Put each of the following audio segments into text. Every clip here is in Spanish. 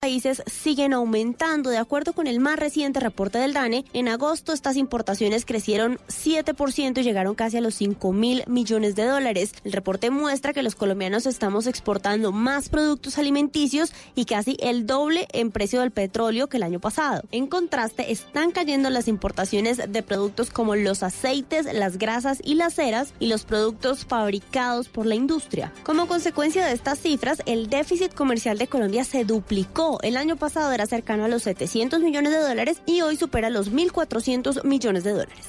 Países siguen aumentando. De acuerdo con el más reciente reporte del DANE, en agosto estas importaciones crecieron 7% y llegaron casi a los 5 mil millones de dólares. El reporte muestra que los colombianos estamos exportando más productos alimenticios y casi el doble en precio del petróleo que el año pasado. En contraste, están cayendo las importaciones de productos como los aceites, las grasas y las ceras y los productos fabricados por la industria. Como consecuencia de estas cifras, el déficit comercial de Colombia se duplicó el año pasado era cercano a los 700 millones de dólares y hoy supera los 1.400 millones de dólares.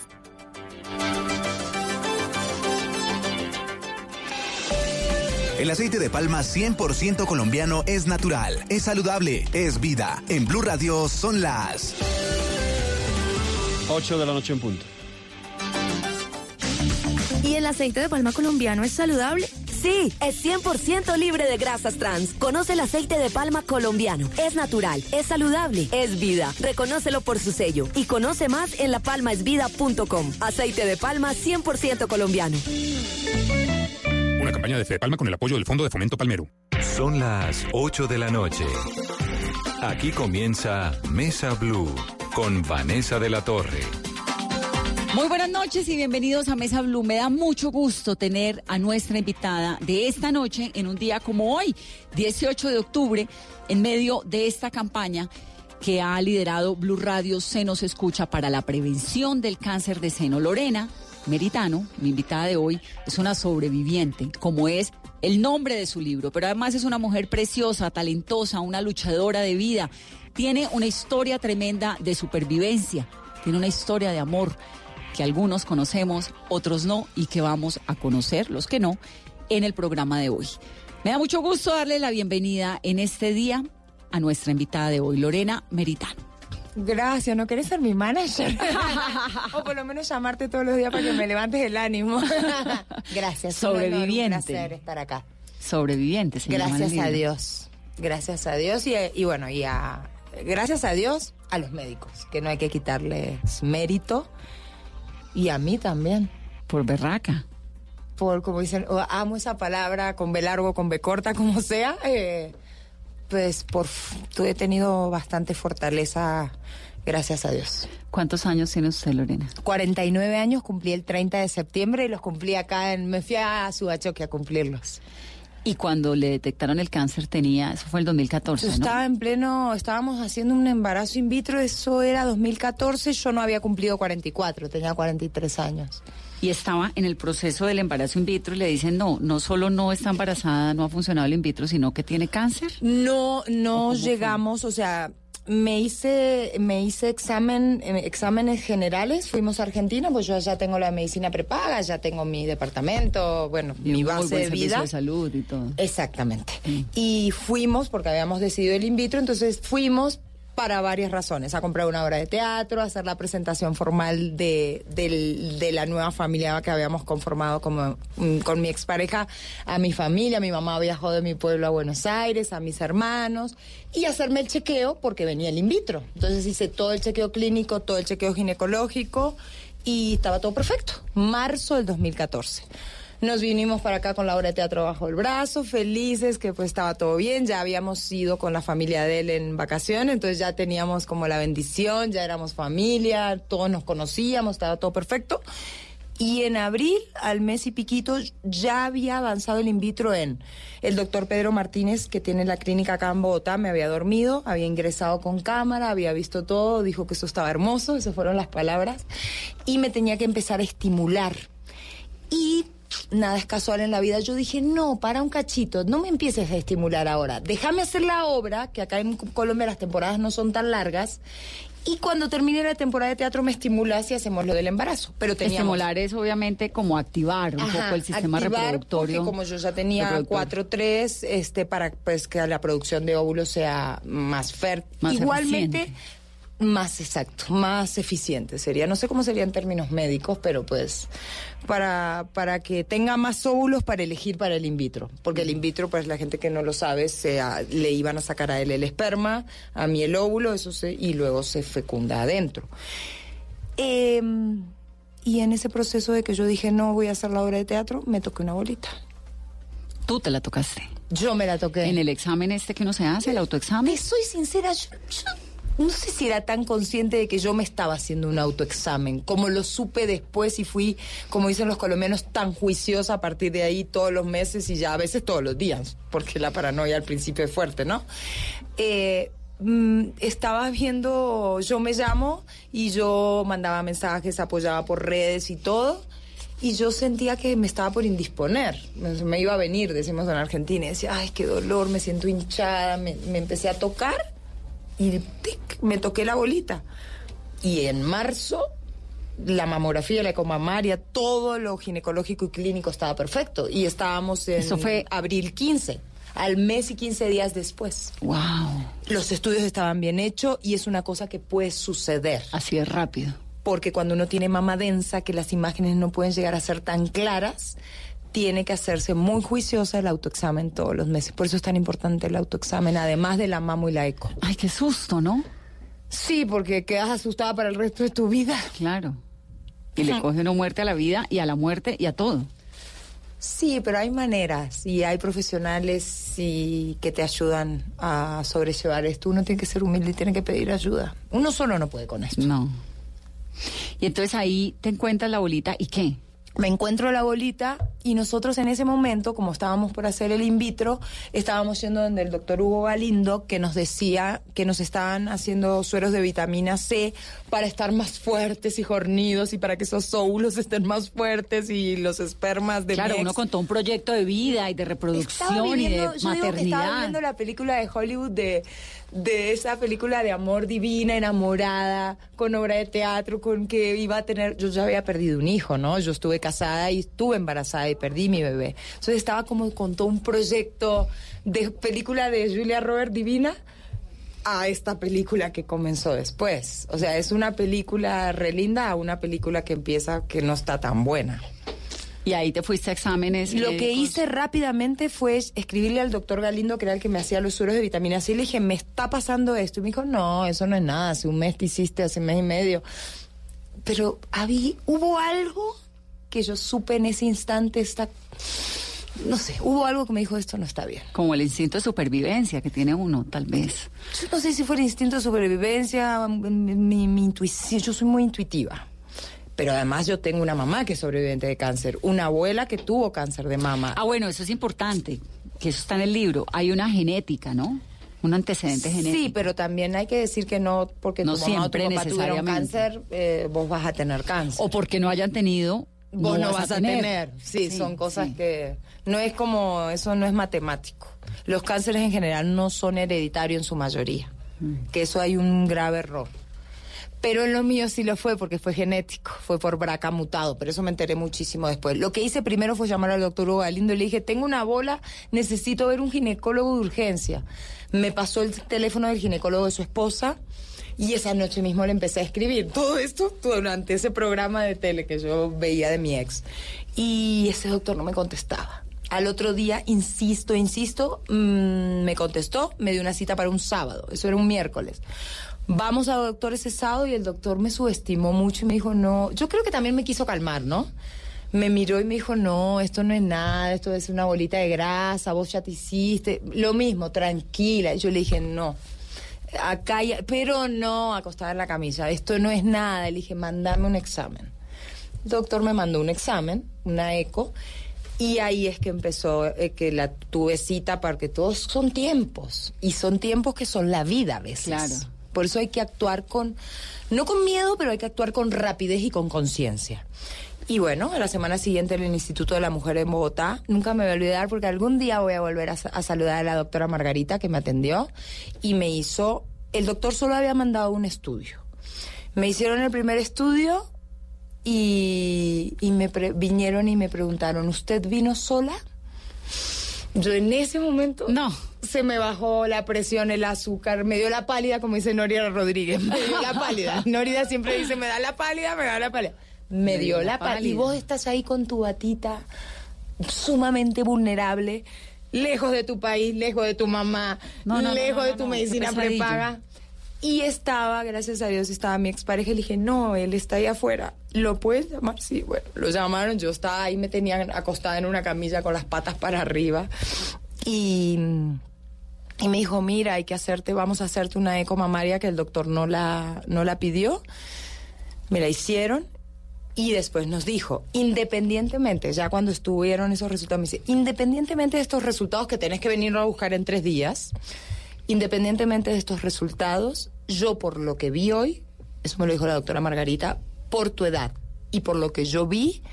El aceite de palma 100% colombiano es natural, es saludable, es vida. En Blue Radio son las 8 de la noche en punto. ¿Y el aceite de palma colombiano es saludable? Sí, es 100% libre de grasas trans. Conoce el aceite de palma colombiano. Es natural, es saludable, es vida. Reconócelo por su sello y conoce más en lapalmaesvida.com. Aceite de palma 100% colombiano. Una campaña de Fede Palma con el apoyo del Fondo de Fomento Palmero. Son las 8 de la noche. Aquí comienza Mesa Blue con Vanessa de la Torre. Muy buenas noches y bienvenidos a Mesa Blue. Me da mucho gusto tener a nuestra invitada de esta noche en un día como hoy, 18 de octubre, en medio de esta campaña que ha liderado Blue Radio Se nos escucha para la prevención del cáncer de seno. Lorena Meritano, mi invitada de hoy, es una sobreviviente, como es el nombre de su libro, pero además es una mujer preciosa, talentosa, una luchadora de vida. Tiene una historia tremenda de supervivencia, tiene una historia de amor que algunos conocemos, otros no, y que vamos a conocer, los que no, en el programa de hoy. Me da mucho gusto darle la bienvenida en este día a nuestra invitada de hoy, Lorena Meritano. Gracias, ¿no quieres ser mi manager? o por lo menos llamarte todos los días para que me levantes el ánimo. Gracias, sobreviviente. Un placer estar acá. Sobreviviente, se Gracias a Dios. Gracias a Dios y, y bueno, y a gracias a Dios a los médicos, que no hay que quitarles mérito y a mí también. Por berraca. Por, como dicen, amo esa palabra con B largo, con B corta, como sea. Eh, pues por, tú he tenido bastante fortaleza, gracias a Dios. ¿Cuántos años tiene usted, Lorena? 49 años, cumplí el 30 de septiembre y los cumplí acá en... Me fui a Subachoque a cumplirlos. Y cuando le detectaron el cáncer tenía, eso fue el 2014, yo Estaba en pleno, estábamos haciendo un embarazo in vitro, eso era 2014, yo no había cumplido 44, tenía 43 años. Y estaba en el proceso del embarazo in vitro y le dicen, no, no solo no está embarazada, no ha funcionado el in vitro, sino que tiene cáncer. No, no llegamos, o sea, me hice, me hice examen, eh, exámenes generales, fuimos a Argentina, pues yo ya tengo la medicina prepaga, ya tengo mi departamento, bueno, mi base de vida. de salud y todo. Exactamente. Y fuimos, porque habíamos decidido el in vitro, entonces fuimos para varias razones, a comprar una obra de teatro, a hacer la presentación formal de, de, la nueva familia que habíamos conformado como, mm, con mi expareja, a mi familia, mi mamá viajó de mi pueblo a Buenos Aires, a mis hermanos, y hacerme el chequeo porque venía el in vitro. Entonces hice todo el chequeo clínico, todo el chequeo ginecológico y estaba todo perfecto. Marzo del 2014. Nos vinimos para acá con la obra de teatro bajo el brazo, felices que pues estaba todo bien, ya habíamos ido con la familia de él en vacaciones, entonces ya teníamos como la bendición, ya éramos familia, todos nos conocíamos, estaba todo perfecto. Y en abril, al mes y piquito, ya había avanzado el in vitro en el doctor Pedro Martínez, que tiene la clínica acá en Bogotá, me había dormido, había ingresado con cámara, había visto todo, dijo que eso estaba hermoso, esas fueron las palabras, y me tenía que empezar a estimular. Y nada es casual en la vida. Yo dije, no, para un cachito, no me empieces a estimular ahora. Déjame hacer la obra, que acá en Colombia las temporadas no son tan largas. Y cuando termine la temporada de teatro me estimulas y hacemos lo del embarazo. Pero teníamos... Estimular es obviamente como activar un Ajá, poco el sistema reproductorio. Como yo ya tenía reproductor. 4-3, este, para pues que la producción de óvulos sea más fértil. Igualmente, eficiente. Más exacto, más eficiente sería. No sé cómo sería en términos médicos, pero pues para, para que tenga más óvulos para elegir para el in vitro. Porque el in vitro, pues la gente que no lo sabe, se, ah, le iban a sacar a él el esperma, a mí el óvulo, eso se, y luego se fecunda adentro. Em, y en ese proceso de que yo dije no voy a hacer la obra de teatro, me toqué una bolita. Tú te la tocaste. Yo me la toqué. En el examen este que uno se hace, el autoexamen. Te soy sincera, yo, yo no sé si era tan consciente de que yo me estaba haciendo un autoexamen, como lo supe después y fui, como dicen los colombianos, tan juiciosa a partir de ahí todos los meses y ya a veces todos los días, porque la paranoia al principio es fuerte, ¿no? Eh, mm, estaba viendo Yo me llamo y yo mandaba mensajes, apoyaba por redes y todo. Y yo sentía que me estaba por indisponer. Me, iba a venir, decimos en Argentina. Y decía, ay, qué dolor, me siento hinchada. Me empecé a tocar y tic, me toqué la bolita. Y en marzo, la mamografía, la ecomamaria, todo lo ginecológico y clínico estaba perfecto. Y estábamos en Eso fue- abril 15, al mes y 15 días después. Wow. Los estudios estaban bien hechos y es una cosa que puede suceder. Así es rápido. Porque cuando uno tiene mama densa, que las imágenes no pueden llegar a ser tan claras, tiene que hacerse muy juiciosa el autoexamen todos los meses. Por eso es tan importante el autoexamen, además de la mamo y la eco. Ay, qué susto, ¿no? Sí, porque quedas asustada para el resto de tu vida. Claro. Y le coge una muerte a la vida y a la muerte y a todo. Sí, pero hay maneras y hay profesionales y que te ayudan a sobrellevar esto. Uno tiene que ser humilde y tiene que pedir ayuda. Uno solo no puede con esto. No. Y entonces ahí te encuentras la bolita y qué? Me encuentro la bolita y nosotros en ese momento, como estábamos por hacer el in vitro, estábamos yendo donde el doctor Hugo Galindo, que nos decía que nos estaban haciendo sueros de vitamina C para estar más fuertes y jornidos y para que esos óvulos estén más fuertes y los espermas de Claro, mi ex. uno con todo un proyecto de vida y de reproducción y de yo digo que estaba maternidad. viendo la película de Hollywood de, de esa película de amor divina, enamorada, con obra de teatro, con que iba a tener, yo ya había perdido un hijo, ¿no? Yo estuve casada y estuve embarazada y perdí mi bebé. Entonces estaba como con todo un proyecto de película de Julia Robert divina a esta película que comenzó después. O sea, es una película re linda a una película que empieza que no está tan buena. Y ahí te fuiste a exámenes. Lo que médicos. hice rápidamente fue escribirle al doctor Galindo, que era el que me hacía los sueros de vitamina C, y le dije, me está pasando esto. Y me dijo, no, eso no es nada, hace un mes te hiciste, hace un mes y medio. Pero había, hubo algo que yo supe en ese instante, esta, no sé, hubo algo que me dijo, esto no está bien. Como el instinto de supervivencia que tiene uno, tal vez. Yo no sé si fue el instinto de supervivencia, mi intuición, yo soy muy intuitiva. Pero además yo tengo una mamá que es sobreviviente de cáncer, una abuela que tuvo cáncer de mama. Ah, bueno, eso es importante, que eso está en el libro. Hay una genética, ¿no? Un antecedente genético. Sí, pero también hay que decir que no porque No tu mamá o tu siempre papá tuvieron necesariamente. cáncer, eh, vos vas a tener cáncer. O porque no hayan tenido. vos no, vas, a tener. Sí, Sí, son cosas sí. que no es como eso no es matemático. Los cánceres en general no son hereditarios en su mayoría. Mm. Que eso hay un grave error. Pero en lo mío sí lo fue porque fue genético, fue por BRCA mutado, pero eso me enteré muchísimo después. Lo que hice primero fue llamar al doctor Galindo y le dije, tengo una bola, necesito ver un ginecólogo de urgencia. Me pasó el teléfono del ginecólogo de su esposa y esa noche mismo le empecé a escribir todo esto durante ese programa de tele que yo veía de mi ex. Y ese doctor no me contestaba. Al otro día, insisto, insisto, mm, me contestó, me dio una cita para un sábado, eso era un miércoles. Vamos al doctor ese sábado y el doctor me subestimó mucho y me dijo, no, yo creo que también me quiso calmar, ¿no? Me miró y me dijo, no, esto no es nada, esto es una bolita de grasa, vos ya te hiciste, lo mismo, tranquila. Yo le dije, no, acá, ya- pero no, acostada en la camilla, esto no es nada. Le dije, mandame un examen. El doctor me mandó un examen, una eco, y ahí es que empezó, eh, que la tuve cita, porque todos son tiempos, y son tiempos que son la vida a veces. Claro. Por eso hay que actuar con, no con miedo, pero hay que actuar con rapidez y con conciencia. Y bueno, la semana siguiente en el Instituto de la Mujer en Bogotá, nunca me voy a olvidar porque algún día voy a volver a, sa- a saludar a la doctora Margarita que me atendió y me hizo, el doctor solo había mandado un estudio. Me hicieron el primer estudio y, y me vinieron y me preguntaron, ¿usted vino sola? Yo en ese momento No. Se me bajó la presión, el azúcar, me dio la pálida, como dice Noria Rodríguez, me dio la pálida. Noria siempre dice, me da la pálida, me da la pálida. Me, dio, la pálida. Y vos estás ahí con tu batita, sumamente vulnerable, lejos de tu país, lejos de tu mamá, No, no, no, lejos no, de tu medicina prepaga. Y estaba, gracias a Dios, estaba mi expareja le dije, no, él está ahí afuera. ¿Lo puedes llamar? Sí, bueno, lo llamaron. Yo estaba ahí, me tenían acostada en una camilla con las patas para arriba. Y, y me dijo, mira, hay que hacerte, vamos a hacerte una eco mamaria que el doctor no la, no la pidió. Me la hicieron y después nos dijo, independientemente, ya cuando estuvieron esos resultados, me dice, independientemente de estos resultados que tenés que venir a buscar en tres días, independientemente de estos resultados, yo por lo que vi hoy, eso me lo dijo la doctora Margarita, por tu edad y por lo que yo vi,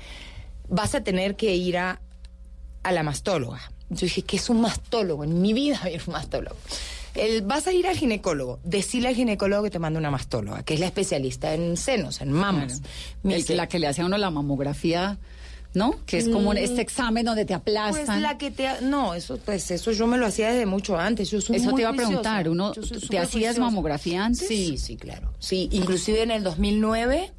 vas a tener que ir a, a la mastóloga. Yo dije, ¿qué es un mastólogo? En mi vida había un mastólogo. El, vas a ir al ginecólogo. Decile al ginecólogo que te mande una mastóloga, que es la especialista en senos, en mamas. Dice, la que le hace a uno la mamografía, ¿no? Que es como un- este examen donde te pues aplastan. la que te no eso pues eso yo me lo hacía desde mucho antes yo soy Eso muy te iba a preguntar, uno, ¿te hacías juiciosa. mamografía antes? Sí, sí, claro. Sí, inclusive en el 2009,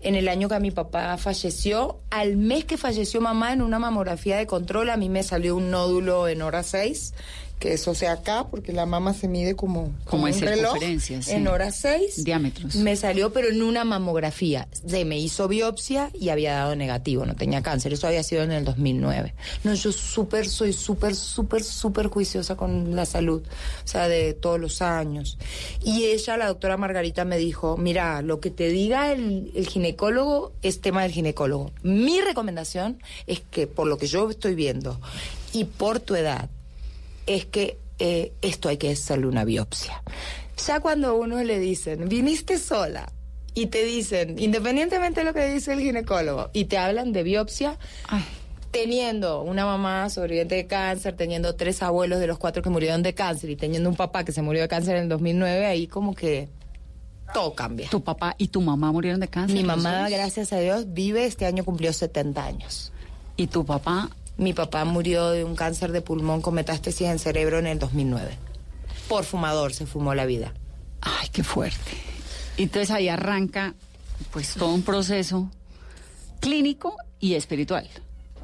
en el año que mi papá falleció, al mes que falleció mamá en una mamografía de control, a mí me salió un nódulo en hora 6, que eso sea acá, porque la mama se mide como, Como en un reloj, sí. en hora 6. Diámetros. Me salió, pero en una mamografía. Se me hizo biopsia y había dado negativo, no tenía cáncer. Eso había sido en el 2009. No, yo súper, soy súper, súper, súper juiciosa con la salud. O sea, de todos los años. Y ella, la doctora Margarita, me dijo, mira, lo que te diga el, el ginecólogo es tema del ginecólogo. Mi recomendación es que, por lo que yo estoy viendo y por tu edad, es que eh, esto hay que hacerle una biopsia. Ya cuando a uno le dicen, viniste sola, y te dicen, independientemente de lo que dice el ginecólogo, y te hablan de biopsia, Ay, teniendo una mamá sobreviviente de cáncer, teniendo tres abuelos de los cuatro que murieron de cáncer y teniendo un papá que se murió de cáncer en el 2009, ahí como que todo cambia. tu papá y tu mamá murieron de cáncer. Mi mamá, gracias a Dios, vive, este año cumplió 70 años. Y tu papá, Mi papá murió de un cáncer de pulmón con metástasis en cerebro en el 2009. Por fumador se fumó la vida. ay, qué fuerte. Y Entonces ahí arranca pues todo un proceso clínico y espiritual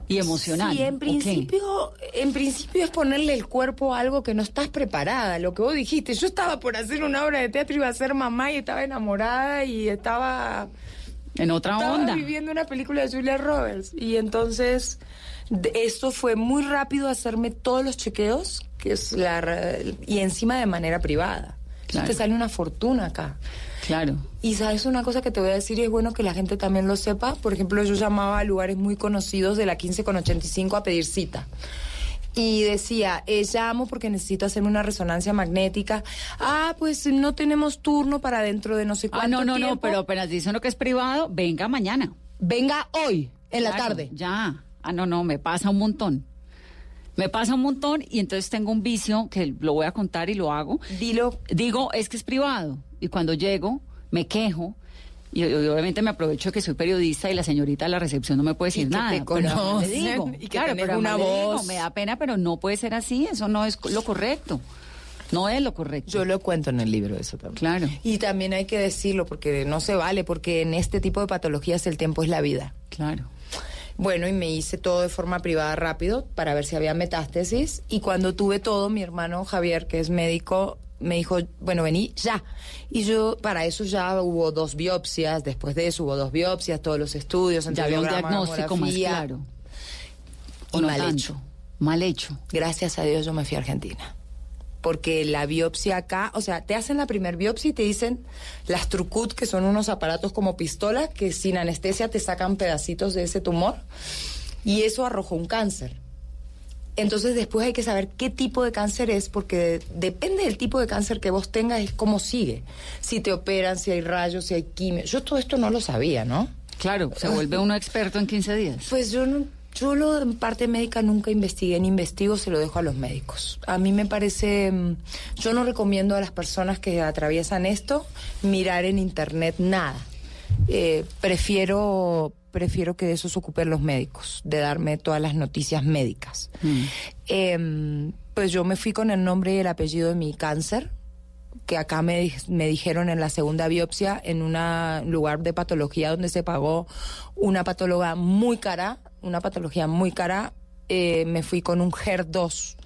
y emocional. Sí, en principio, en principio es ponerle el cuerpo a algo que no estás preparada, lo que vos dijiste. Yo estaba por hacer una obra de teatro, iba a ser mamá y estaba enamorada y estaba, En otra estaba onda. viviendo una película de Julia Roberts. Y entonces, esto fue muy rápido hacerme todos los chequeos, que es la, y encima de manera privada. Claro. te sale una fortuna acá. Claro. Y sabes una cosa que te voy a decir y es bueno que la gente también lo sepa. Por ejemplo, yo llamaba a lugares muy conocidos de la 15 con 85 a pedir cita. Y decía, eh, llamo porque necesito hacerme una resonancia magnética. Ah, pues no tenemos turno para dentro de no sé cuánto Ah, no, no, no, pero apenas dicen lo que es privado, venga mañana. Venga hoy, en la tarde. Ya. Ah, no, no, me pasa un montón. Me pasa un montón y entonces tengo un vicio que lo voy a contar y lo hago. Dilo. Digo, es que es privado. Y cuando llego, me quejo. Y, y obviamente me aprovecho de que soy periodista y la señorita de la recepción no me puede decir Y que nada. te pero además conocen, le digo, y que claro, tenés pero una además le digo, voz. me da pena, pero no puede ser así. Eso no es lo correcto. No es lo correcto. Yo lo cuento en el libro eso también. Claro. Y también hay que decirlo porque no se vale, porque en este tipo de patologías el tiempo es la vida. Claro. Bueno, y me hice todo de forma privada rápido para ver si había metástasis. Y cuando tuve todo, mi hermano Javier, que es médico, me dijo, bueno, vení ya. Y yo, para eso ya hubo dos biopsias, después de eso hubo dos biopsias, todos los estudios, Ya había un diagnóstico más claro. Y no mal tanto. hecho. Mal hecho. Gracias a Dios yo me fui a Argentina. Porque la biopsia acá, o sea, te hacen la primer biopsia y te dicen las trucut, que son unos aparatos como pistola, que sin anestesia te sacan pedacitos de ese tumor. Y eso arrojó un cáncer. Entonces después hay que saber qué tipo de cáncer es, porque depende del tipo de cáncer que vos tengas, es cómo sigue. Si te operan, si hay rayos, si hay quimio. Yo todo esto no lo sabía, ¿no? Claro, se vuelve uno experto en 15 días. Pues yo no, yo lo en parte médica nunca investigué, ni investigo, se lo dejo a los médicos. A mí me parece, mm, yo no recomiendo a las personas que atraviesan esto mirar en internet nada. Eh, prefiero prefiero que de eso se ocupen los médicos, de darme todas las noticias médicas. Em, pues yo me fui con el nombre y el apellido de mi cáncer, que acá me, me dijeron en la segunda biopsia, en un lugar de patología donde se pagó una patóloga muy cara, una patología muy cara, eh, me fui con un HER2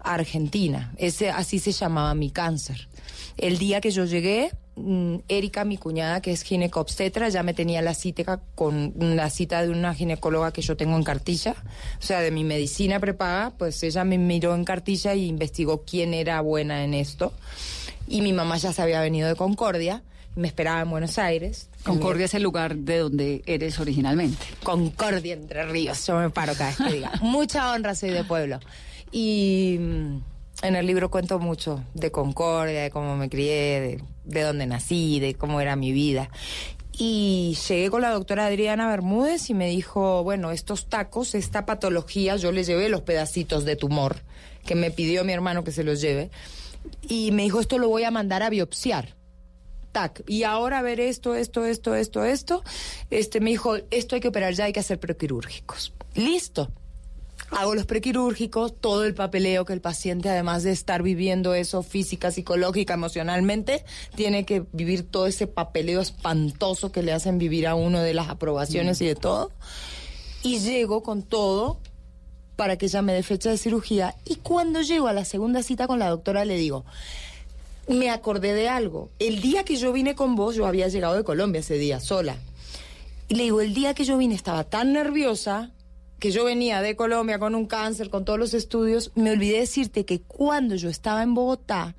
a Argentina. Ese, así se llamaba mi cáncer. El día que yo llegué, mm, Erika, mi cuñada, que es ginecobstetra, ya me tenía la cita con la cita de una ginecóloga que yo tengo en cartilla, o sea, de mi medicina prepaga, pues ella me miró en cartilla y investigó quién era buena en esto. Y mi mamá ya se había venido de Concordia, me esperaba en Buenos Aires. Concordia es el lugar de donde eres originalmente. Concordia entre ríos, yo me paro cada vez que diga. Mucha honra soy de pueblo. Y mm, en el libro cuento mucho de Concordia, de cómo me crié, de, de dónde nací, de cómo era mi vida. Y llegué con la doctora Adriana Bermúdez y me dijo, bueno, estos tacos, esta patología, yo le llevé los pedacitos de tumor que me pidió mi hermano que se los lleve. Y me dijo, esto lo voy a mandar a biopsiar y ahora ver esto, esto, esto, esto, esto. Este me dijo, esto hay que operar ya, hay que hacer prequirúrgicos. Listo. Hago los prequirúrgicos, todo el papeleo que el paciente, además de estar viviendo eso física, psicológica, emocionalmente, tiene que vivir todo ese papeleo espantoso que le hacen vivir a uno de las aprobaciones y de todo. Y llego con todo para que ella me dé fecha de cirugía. Y cuando llego a la segunda cita con la doctora, le digo, me acordé de algo. El día que yo vine con vos, yo había llegado de Colombia ese día, sola. Y le digo, el día que yo vine estaba tan nerviosa que yo venía de Colombia con un cáncer, con todos los estudios, me olvidé decirte que cuando yo estaba en Bogotá,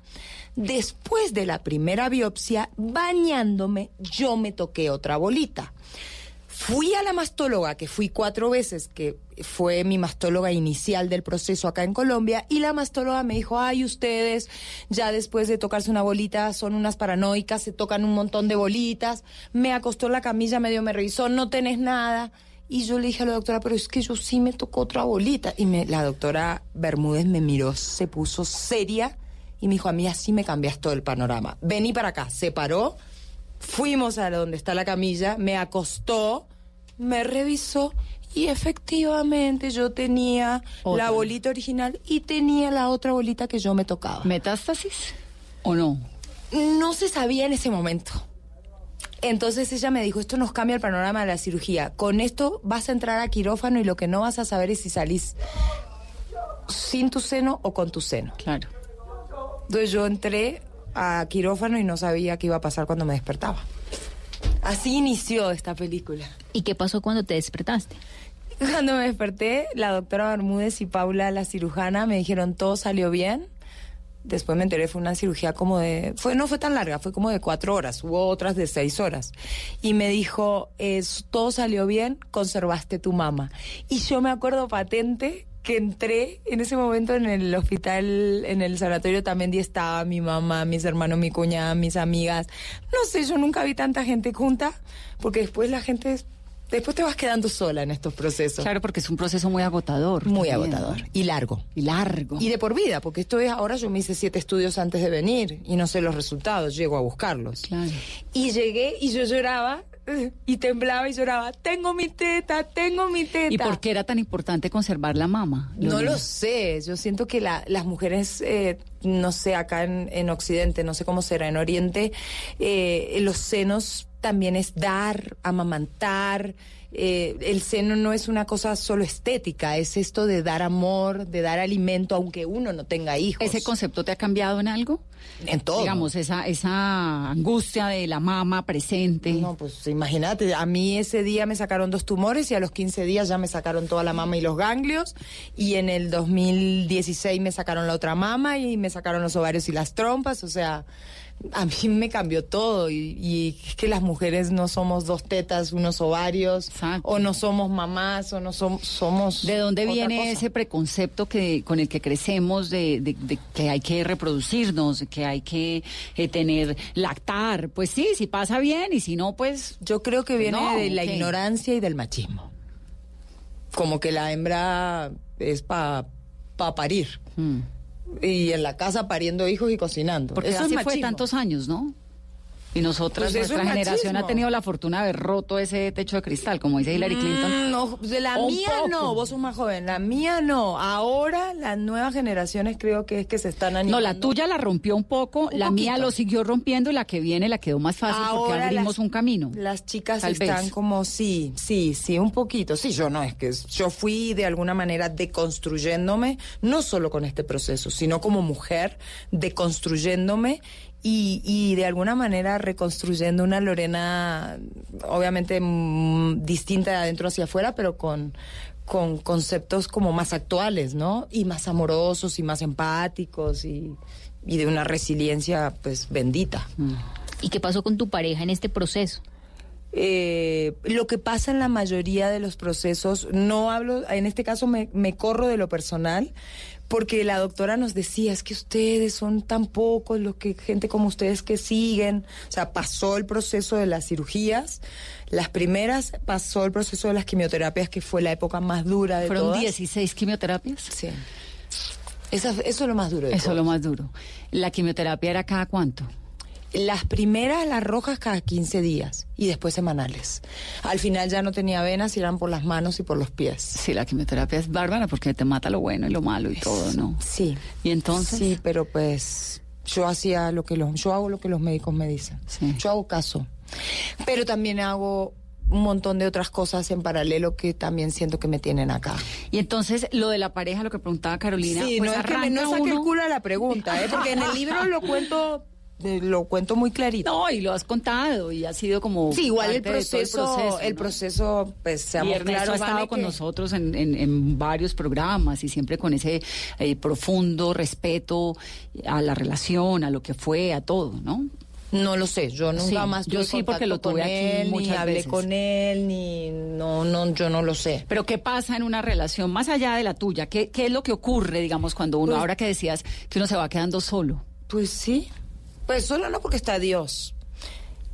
después de la primera biopsia, bañándome, yo me toqué otra bolita. Fui a la mastóloga, que fui cuatro veces, que fue mi mastóloga inicial del proceso acá en Colombia, y la mastóloga me dijo, ay, ustedes ya después de tocarse una bolita son unas paranoicas, se tocan un montón de bolitas, me acostó la camilla, medio me revisó, no tenés nada. Y yo le dije a la doctora, pero es que yo sí me tocó otra bolita. Y me, la doctora Bermúdez me miró, se puso seria y me dijo, a mí así me cambias todo el panorama. Vení para acá, se paró, fuimos a donde está la camilla, me acostó, me revisó y efectivamente yo tenía Otra. la bolita original y tenía la otra bolita que yo me tocaba. ¿Metástasis o no? No se sabía en ese momento. Entonces ella me dijo, esto nos cambia el panorama de la cirugía. Con esto vas a entrar a quirófano y lo que no vas a saber es si salís sin tu seno o con tu seno. Claro. Entonces yo entré a quirófano y no sabía qué iba a pasar cuando me despertaba. Así inició esta película. ¿Y qué pasó cuando te despertaste? Cuando me desperté, la doctora Bermúdez y Paula, la cirujana, me dijeron todo salió bien. Después me enteré, fue una cirugía como de... Fue, no fue tan larga, fue como de cuatro horas. Hubo otras de seis horas. Y me dijo, es, todo salió bien, conservaste tu mama. Y yo me acuerdo patente que entré en ese momento en el hospital, en el sanatorio también estaba mi mamá, mis hermanos, mi cuñada, mis amigas. No sé, yo nunca vi tanta gente junta, porque después la gente... Después te vas quedando sola en estos procesos. Claro, porque es un proceso muy agotador. Muy también, agotador. Y largo. Y largo. Y de por vida, porque esto es ahora yo me hice siete estudios antes de venir y no sé los resultados, llego a buscarlos. Claro. Y llegué y yo lloraba y temblaba y lloraba, tengo mi teta, tengo mi teta. ¿Y por qué era tan importante conservar la mama? No lo sé, yo siento que la- las mujeres, eh, no sé, acá en, en Occidente, no sé cómo será en Oriente, eh, los senos también es dar, amamantar. Eh, el seno no es una cosa solo estética, es esto de dar amor, de dar alimento, aunque uno no tenga hijos. ¿Ese concepto te ha cambiado en algo? En todo. Digamos, esa, esa angustia de la mama presente. No, pues imagínate, a mí ese día me sacaron dos tumores y a los 15 días ya me sacaron toda la mama y los ganglios y en el 2016 me sacaron la otra mama y me sacaron los ovarios y las trompas, o sea, a mí me cambió todo y, y es que las mujeres no somos dos tetas, unos ovarios, Exacto. o no somos mamás, o no som- somos... ¿De dónde viene cosa. ese preconcepto que con el que crecemos de, de- de que hay que reproducirnos, que hay que eh, tener, lactar? Pues sí, si pasa bien y si no, pues... Yo creo que viene No, de la ¿qué? ignorancia y del machismo. Como que la hembra es para pa parir. mm. Y en la casa pariendo hijos y cocinando. Porque Eso así es fue tantos años, ¿no? Y nosotras, Pues nuestra es generación ha tenido la fortuna de haber roto ese techo de cristal, como dice Hillary Clinton. Mm, no, de la mía poco. no, vos sos más joven. La mía no. Ahora las nuevas generaciones creo que es que se están No, animando. la tuya la rompió un poco, Un la mía lo siguió rompiendo y la que viene la quedó más fácil porque abrimos las- un camino. Las chicas Tal están vez. como, sí, sí, sí, un poquito. Sí, yo no, es que yo fui de alguna manera deconstruyéndome, no solo con este proceso, sino como mujer, deconstruyéndome y, y de alguna manera reconstruyendo una Lorena, obviamente mm, distinta de adentro hacia afuera, pero con con conceptos como más actuales, ¿no? Y más amorosos y más empáticos y, y de una resiliencia pues bendita. ¿Y qué pasó con tu pareja en este proceso? Eh, lo que pasa en la mayoría de los procesos, no hablo, en este caso me, me corro de lo personal, porque la doctora nos decía, es que ustedes son tan pocos los que, gente como ustedes que siguen, o sea, pasó el proceso de las cirugías, las primeras, pasó el proceso de las quimioterapias, que fue la época más dura de Fueron todas. 16 quimioterapias. Sí. Esa- eso es lo más duro de Eso es lo más duro. ¿La quimioterapia era cada cuánto? Las primeras, las rojas, cada 15 días y después semanales. Al final ya no tenía venas y eran por las manos y por los pies. Sí, la quimioterapia es bárbara porque te mata lo bueno y lo malo y todo, ¿no? Sí. ¿Y entonces? Sí, pero pues yo hacía lo que los, yo hago lo que los médicos me dicen. Sí. Yo hago caso. Pero también hago un montón de otras cosas en paralelo que también siento que me tienen acá. Y entonces, lo de la pareja, lo que preguntaba Carolina, sí, pues no es que me no saque el uno- culo a la pregunta, ¿eh? porque en el libro lo cuento lo cuento muy clarito. No, y lo has contado y ha sido como Sí, igual el de todo proceso, el ¿no? proceso, pues seamos Ernesto claros, ha estado con que- nosotros en, en- en varios programas y siempre con ese eh, profundo respeto a la relación, a lo que fue, a todo, ¿no? No lo sé, yo nunca Sí, más yo tuve sí, porque lo tuve con aquí ni hablé veces. con él, ni no, no, yo no lo sé. Pero ¿qué pasa en una relación más allá de la tuya? ¿Qué, qué es lo que ocurre, digamos, cuando uno, Pues- ahora que decías que uno se va quedando solo? Pues sí, pues solo no porque está Dios.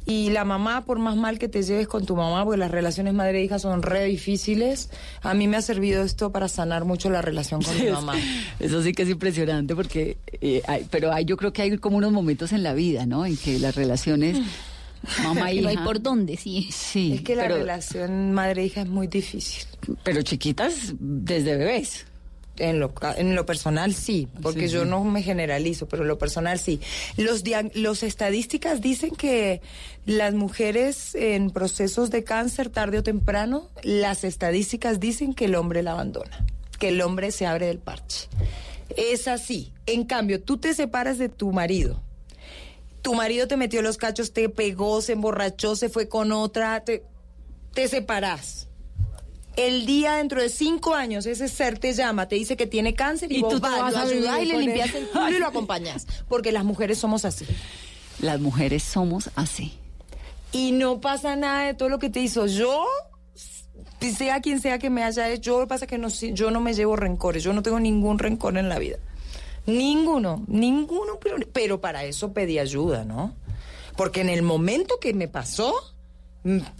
Y la mamá, por más mal que te lleves con tu mamá, porque las relaciones madre e hija son re difíciles, a mí me ha servido esto para sanar mucho la relación con mi mamá. Eso sí que es impresionante porque, eh, hay- pero hay, yo creo que hay como unos momentos en la vida, ¿no? En que las relaciones mamá Que hija. no hay por dónde, sí. Sí, Es que la pero, relación madre e hija es muy difícil. pero chiquitas desde bebés. En lo, en lo personal sí, porque Sí, yo no me generalizo, pero en lo personal sí. Los, los estadísticas dicen que las mujeres en procesos de cáncer tarde o temprano, las estadísticas dicen que el hombre la abandona, que el hombre se abre del parche. Es así. En cambio, tú te separas de tu marido. Tu marido te metió los cachos, te pegó, se emborrachó, se fue con otra, te, te separás el día dentro de cinco años ese ser te llama, te dice que tiene cáncer y, Y vos tú vas, lo a vivir ayudás y le limpias el culo y lo acompañas. Porque las mujeres somos así. Las mujeres somos así. Y no pasa nada de todo lo que te hizo. Yo, sea quien sea que me haya hecho, yo, lo que pasa es que no, yo no me llevo rencores. Yo no tengo ningún rencor en la vida. Ninguno, ninguno. Pero, pero para eso pedí ayuda, ¿no? Porque en el momento que me pasó,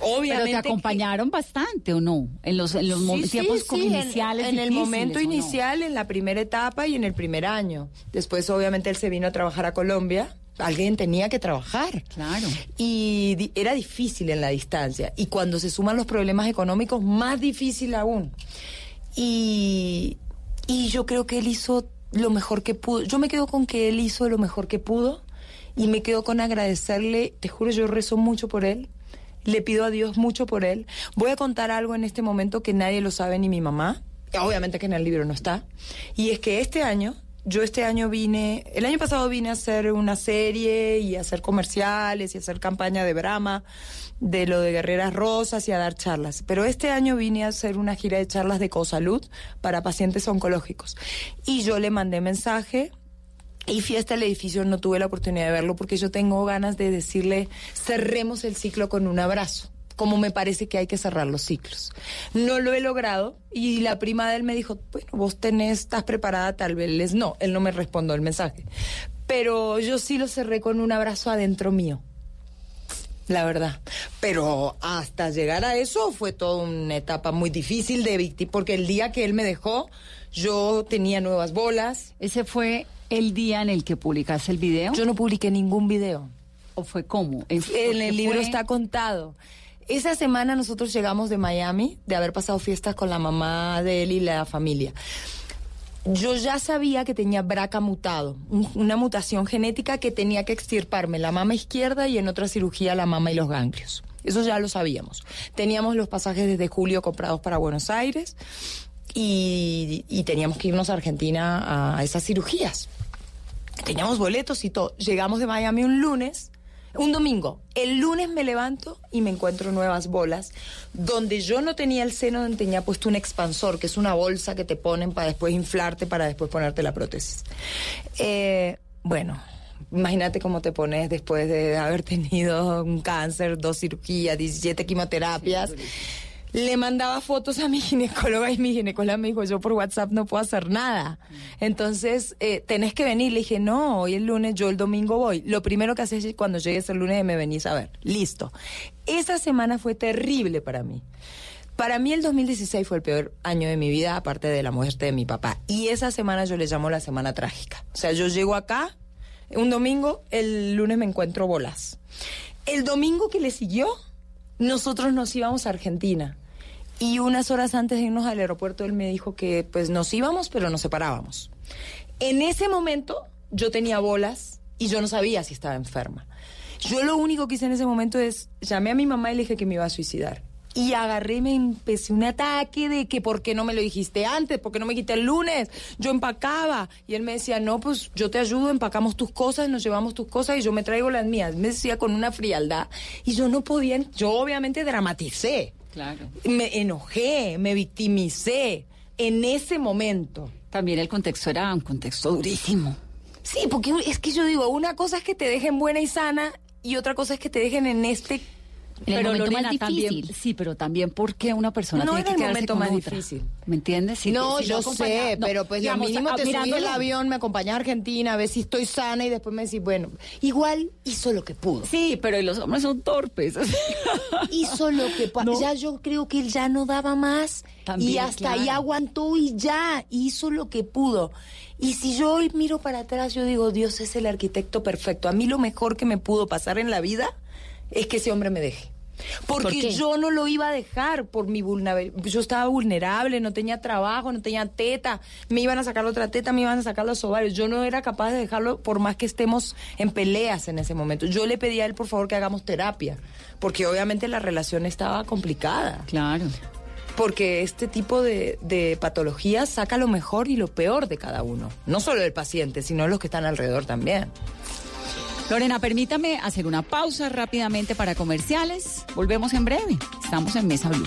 obviamente... Pero te que- acompañaron bastante, ¿o no? En los, en los Sí, mom- sí, tiempos sí, iniciales. En, el momento inicial, en la primera etapa y en el primer año. Después, obviamente, él se vino a trabajar a Colombia. Alguien tenía que trabajar. Claro. Y di- era difícil en la distancia. Y cuando se suman los problemas económicos, más difícil aún. Y, y yo creo que él hizo lo mejor que pudo. Yo me quedo con que él hizo lo mejor que pudo. Y me quedo con agradecerle. Te juro, yo rezo mucho por él. Le pido a Dios mucho por él. Voy a contar algo en este momento que nadie lo sabe, ni mi mamá. Obviamente que en el libro no está. Y es que este año, yo este año vine, el año pasado vine a hacer una serie y a hacer comerciales y a hacer campaña de Brahma, de lo de Guerreras Rosas y a dar charlas. Pero este año vine a hacer una gira de charlas de cosalud para pacientes oncológicos. Y yo le mandé mensaje Y fiesta el edificio no tuve la oportunidad de verlo porque yo tengo ganas de decirle cerremos el ciclo con un abrazo como me parece que hay que cerrar los ciclos. No lo he logrado y la prima de él me dijo, bueno, vos tenés, estás preparada, tal vez no, él no me respondió el mensaje. Pero yo sí lo cerré con un abrazo adentro mío. La verdad. Pero hasta llegar a eso fue toda una etapa muy difícil de víctima, porque el día que él me dejó, yo tenía nuevas bolas. ¿Ese fue el día en el que publicaste el video? Yo no publiqué ningún video. ¿O fue cómo? En el libro está contado. Esa semana nosotros llegamos de Miami, de haber pasado fiestas con la mamá de él y la familia. Yo ya sabía que tenía braca mutado, una mutación genética que tenía que extirparme la mama izquierda y en otra cirugía la mama y los ganglios. Eso ya lo sabíamos. Teníamos los pasajes desde julio comprados para Buenos Aires y, y teníamos que irnos a Argentina a esas cirugías. Teníamos boletos y todo. Llegamos de Miami un lunes un domingo. El lunes me levanto y me encuentro nuevas bolas, donde yo no tenía el seno, donde tenía puesto un expansor, que es una bolsa que te ponen para después inflarte, para después ponerte la prótesis. Eh, bueno, imagínate cómo te pones después de haber tenido un cáncer, dos cirugías, 17 quimioterapias le mandaba fotos a mi ginecóloga y mi ginecóloga me dijo, yo por WhatsApp no puedo hacer nada. Entonces, eh, tenés que venir. Le dije, no, hoy el lunes, yo el domingo voy. Lo primero que haces es cuando llegues el lunes me venís a ver. Listo. Esa semana fue terrible para mí. Para mí el 2016 fue el peor año de mi vida, aparte de la muerte de mi papá. Y esa semana yo le llamo la semana trágica. O sea, yo llego acá un domingo, el lunes me encuentro bolas. El domingo que le siguió, nosotros nos íbamos a Argentina. Y unas horas antes de irnos al aeropuerto, él me dijo que pues nos íbamos, pero nos separábamos. En ese momento yo tenía bolas y yo no sabía si estaba enferma. Yo lo único que hice en ese momento es llamé a mi mamá y le dije que me iba a suicidar. Y agarré, me empecé un ataque de que por qué no me lo dijiste antes, por qué no me quité el lunes. Yo empacaba. Y él me decía, no, pues yo te ayudo, empacamos tus cosas, nos llevamos tus cosas y yo me traigo las mías. Me decía con una frialdad. Y yo no podía, yo obviamente dramaticé. Me enojé, me victimicé en ese momento. También el contexto era un contexto durísimo. Sí, porque es que yo digo, una cosa es que te dejen buena y sana y otra cosa es que te dejen en este pero el momento más difícil. sí, pero también porque una persona no tiene que el momento más difícil. ¿Me entiendes? no, yo sé, pero pues lo mínimo te subí el avión, me acompañé a Argentina, a ver si estoy sana y después me decís, bueno, igual hizo lo que pudo. Sí, pero los hombres son torpes. hizo lo que pudo. Ya yo creo que él ya no daba más y hasta ahí aguantó y ya hizo lo que pudo. Y si yo hoy miro para atrás, yo digo, Dios es el arquitecto perfecto. A mí lo mejor que me pudo pasar en la vida es que ese hombre me deje. Porque yo no lo iba a dejar por mi vulnerabilidad. Yo estaba vulnerable, no tenía trabajo, no tenía teta. Me iban a sacar otra teta, me iban a sacar los ovarios. Yo no era capaz de dejarlo por más que estemos en peleas en ese momento. Yo le pedí a él, por favor, que hagamos terapia. Porque obviamente la relación estaba complicada. Claro. Porque este tipo de, de patologías saca lo mejor y lo peor de cada uno. No solo el paciente, sino los que están alrededor también. Lorena, permítame hacer una pausa rápidamente para comerciales. Volvemos en breve. Estamos en Mesa Blue.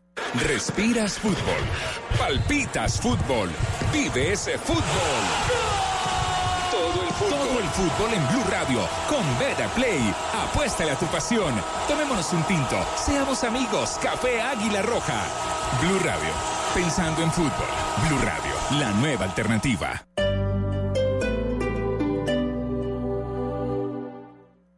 Respiras fútbol. Palpitas fútbol. Vive ese fútbol. Todo el fútbol en Blue Radio con Beta Play. Apuéstale a tu pasión. Tomémonos un tinto. Seamos amigos. Café Águila Roja. Blue Radio. Pensando en fútbol. Blue Radio. La nueva alternativa.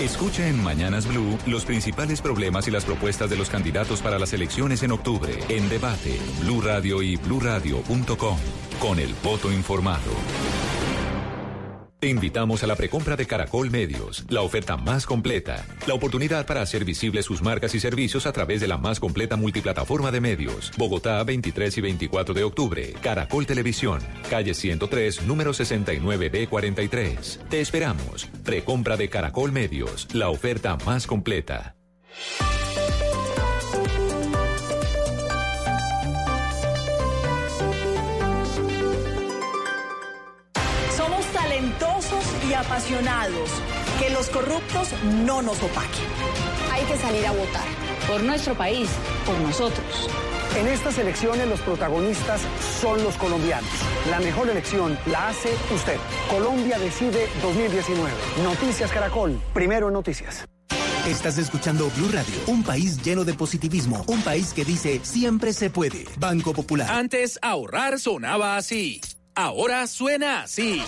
Escucha en Mañanas Blue los principales problemas y las propuestas de los candidatos para las elecciones en octubre. En debate, Blue Radio y bluradio.com. Con el voto informado. Te invitamos a la precompra de Caracol Medios, la oferta más completa, la oportunidad para hacer visibles sus marcas y servicios a través de la más completa multiplataforma de medios. Bogotá, 23 y 24 de octubre. Caracol Televisión, calle 103, número 69B43. Te esperamos. Precompra de Caracol Medios, la oferta más completa. Y apasionados. Que los corruptos no nos opaquen. Hay que salir a votar. Por nuestro país, por nosotros. En estas elecciones los protagonistas son los colombianos. La mejor elección la hace usted. Colombia decide 2019. Noticias Caracol. Primero en noticias. Estás escuchando Blue Radio, un país lleno de positivismo, un país que dice siempre se puede. Banco Popular. Antes ahorrar sonaba así. Ahora suena así.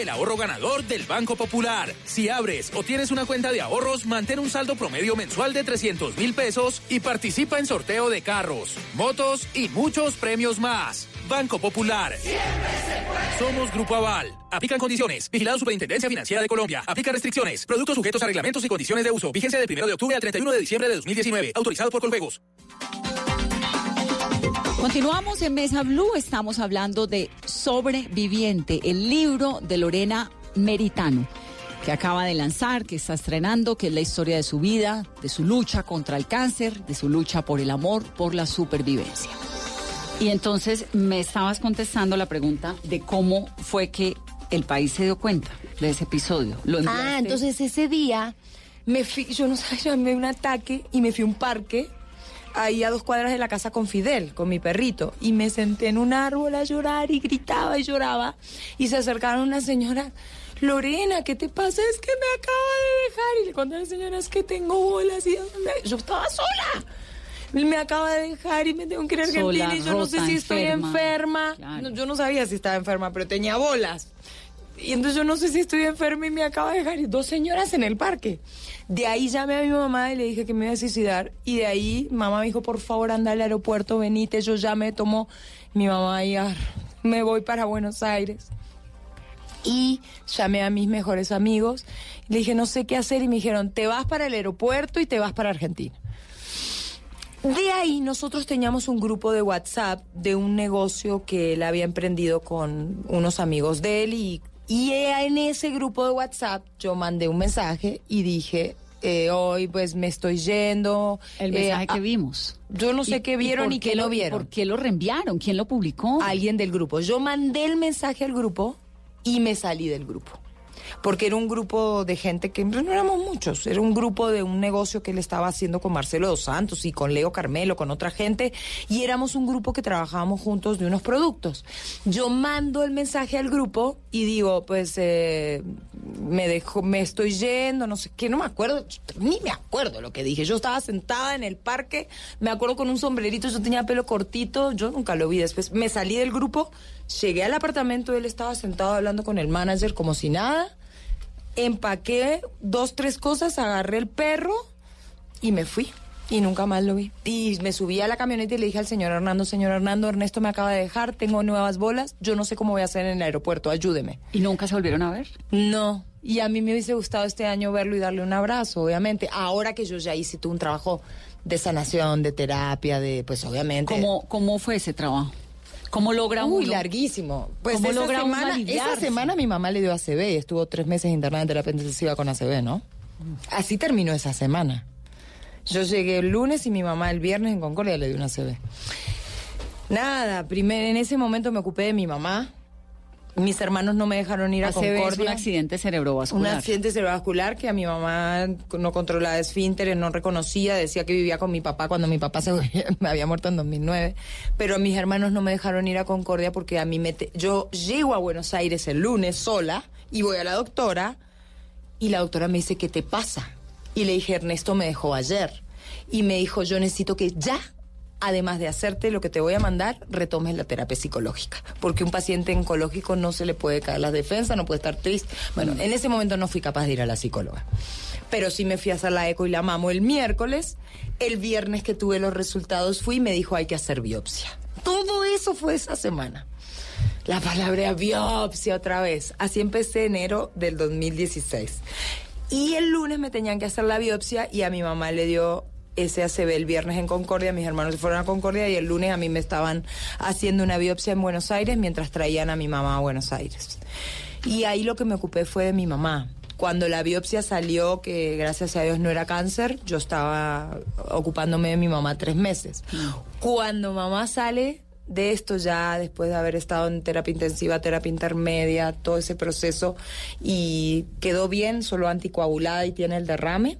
El ahorro ganador del Banco Popular. Si abres o tienes una cuenta de ahorros, mantén un saldo promedio mensual de 300 mil pesos y participa en sorteo de carros, motos y muchos premios más. Banco Popular. Somos Grupo Aval. Aplican condiciones. Vigilado Superintendencia Financiera de Colombia. Aplica restricciones. Productos sujetos a reglamentos y condiciones de uso. Vigencia del 1 de octubre al 31 de diciembre de 2019. Autorizado por Coljuegos. Continuamos en Mesa Blue, estamos hablando de Sobreviviente, el libro de Lorena Meritano, que acaba de lanzar, que está estrenando, que es la historia de su vida, de su lucha contra el cáncer, de su lucha por el amor, por la supervivencia. Y entonces me estabas contestando la pregunta de cómo fue que el país se dio cuenta de ese episodio. Lo ah, entonces ese día me fui, yo no sabía, me un ataque y me fui a un parque ahí a dos cuadras de la casa con Fidel, con mi perrito, y me senté en un árbol a llorar y gritaba y lloraba, y se acercaron una señora, Lorena, ¿qué te pasa? Es que me acaba de dejar, y le conté a la señora, es que tengo bolas, y yo estaba sola. Me acaba de dejar y me tengo que ir a Argentina y yo no sé si estoy enferma. yo no sabía si estaba enferma, pero tenía bolas. Y entonces yo no sé si estoy enferma y me acaba de dejar y dos señoras en el parque. De ahí llamé a mi mamá y le dije que me iba a suicidar. Y de ahí mamá me dijo, por favor, anda al aeropuerto, venite. Yo ya me tomo mi mamá y me voy para Buenos Aires. Y llamé a mis mejores amigos. Le dije, no sé qué hacer. Y me dijeron, te vas para el aeropuerto y te vas para Argentina. De ahí nosotros teníamos un grupo de WhatsApp de un negocio que él había emprendido con unos amigos de él y y en ese grupo de WhatsApp yo mandé un mensaje y dije, eh, hoy pues me estoy yendo. El mensaje que vimos. Yo no sé qué vieron y, qué, no vieron. ¿Por qué lo reenviaron? ¿Quién lo publicó? Alguien del grupo. Yo mandé el mensaje al grupo y me salí del grupo porque era un grupo de gente que no éramos muchos, era un grupo de un negocio que él estaba haciendo con Marcelo dos Santos y con Leo Carmelo, con otra gente, y éramos un grupo que trabajábamos juntos de unos productos. Yo mando el mensaje al grupo y digo, pues eh, me dejo, me estoy yendo, no sé qué, no me acuerdo, ni me acuerdo lo que dije. Yo estaba sentada en el parque, me acuerdo con un sombrerito, yo tenía pelo cortito, yo nunca lo vi después. Me salí del grupo, llegué al apartamento, él estaba sentado hablando con el manager como si nada empaqué dos, tres cosas, agarré el perro y me fui. Y nunca más lo vi. Y me subí a la camioneta y le dije al señor Hernando, señor Hernando, Ernesto me acaba de dejar, tengo nuevas bolas, yo no sé cómo voy a hacer en el aeropuerto, ayúdeme. ¿Y nunca se volvieron a ver? No. Y a mí me hubiese gustado este año verlo y darle un abrazo, obviamente. Ahora que yo ya hice todo un trabajo de sanación, de terapia, de, pues obviamente. ¿Cómo, cómo fue ese trabajo? ¿Cómo logra Muy larguísimo. Pues ¿Cómo esa, logra semana, esa semana mi mamá le dio ACV y estuvo tres meses internada en terapia intensiva con ACV, ¿no? Así terminó esa semana. Yo llegué el lunes y mi mamá el viernes en Concordia le dio una ACV. Nada, primero en ese momento me ocupé de mi mamá. Mis hermanos no me dejaron ir a Concordia. un accidente Un cerebrovascular. accidente cerebrovascular que a mi mamá no controlaba esfínteres, no reconocía, decía que vivía con mi papá cuando mi papá se me había muerto en 2009. Pero mis hermanos no me dejaron ir a Concordia porque a mí me... te- yo llego a Buenos Aires el lunes sola y voy a la doctora y la doctora me dice, ¿qué te pasa? Y le dije, Ernesto me dejó ayer. Y me dijo, yo necesito que ya, además de hacerte lo que te voy a mandar, retomes la terapia psicológica. Porque un paciente oncológico no se le puede caer las defensas, no puede estar triste. Bueno, en ese momento no fui capaz de ir a la psicóloga. Pero sí me fui a hacer la eco y la mamo el miércoles. El viernes que tuve los resultados fui y me dijo, hay que hacer biopsia. Todo eso fue esa semana. La palabra biopsia otra vez. Así empecé enero del 2016. Y el lunes me tenían que hacer la biopsia y a mi mamá le dio SACB el viernes en Concordia, mis hermanos se fueron a Concordia y el lunes a mí me estaban haciendo una biopsia en Buenos Aires mientras traían a mi mamá a Buenos Aires. Y ahí lo que me ocupé fue de mi mamá. Cuando la biopsia salió, que gracias a Dios no era cáncer, yo estaba ocupándome de mi mamá tres meses. Cuando mamá sale de esto ya, después de haber estado en terapia intensiva, terapia intermedia, todo ese proceso, y quedó bien, solo anticoagulada y tiene el derrame,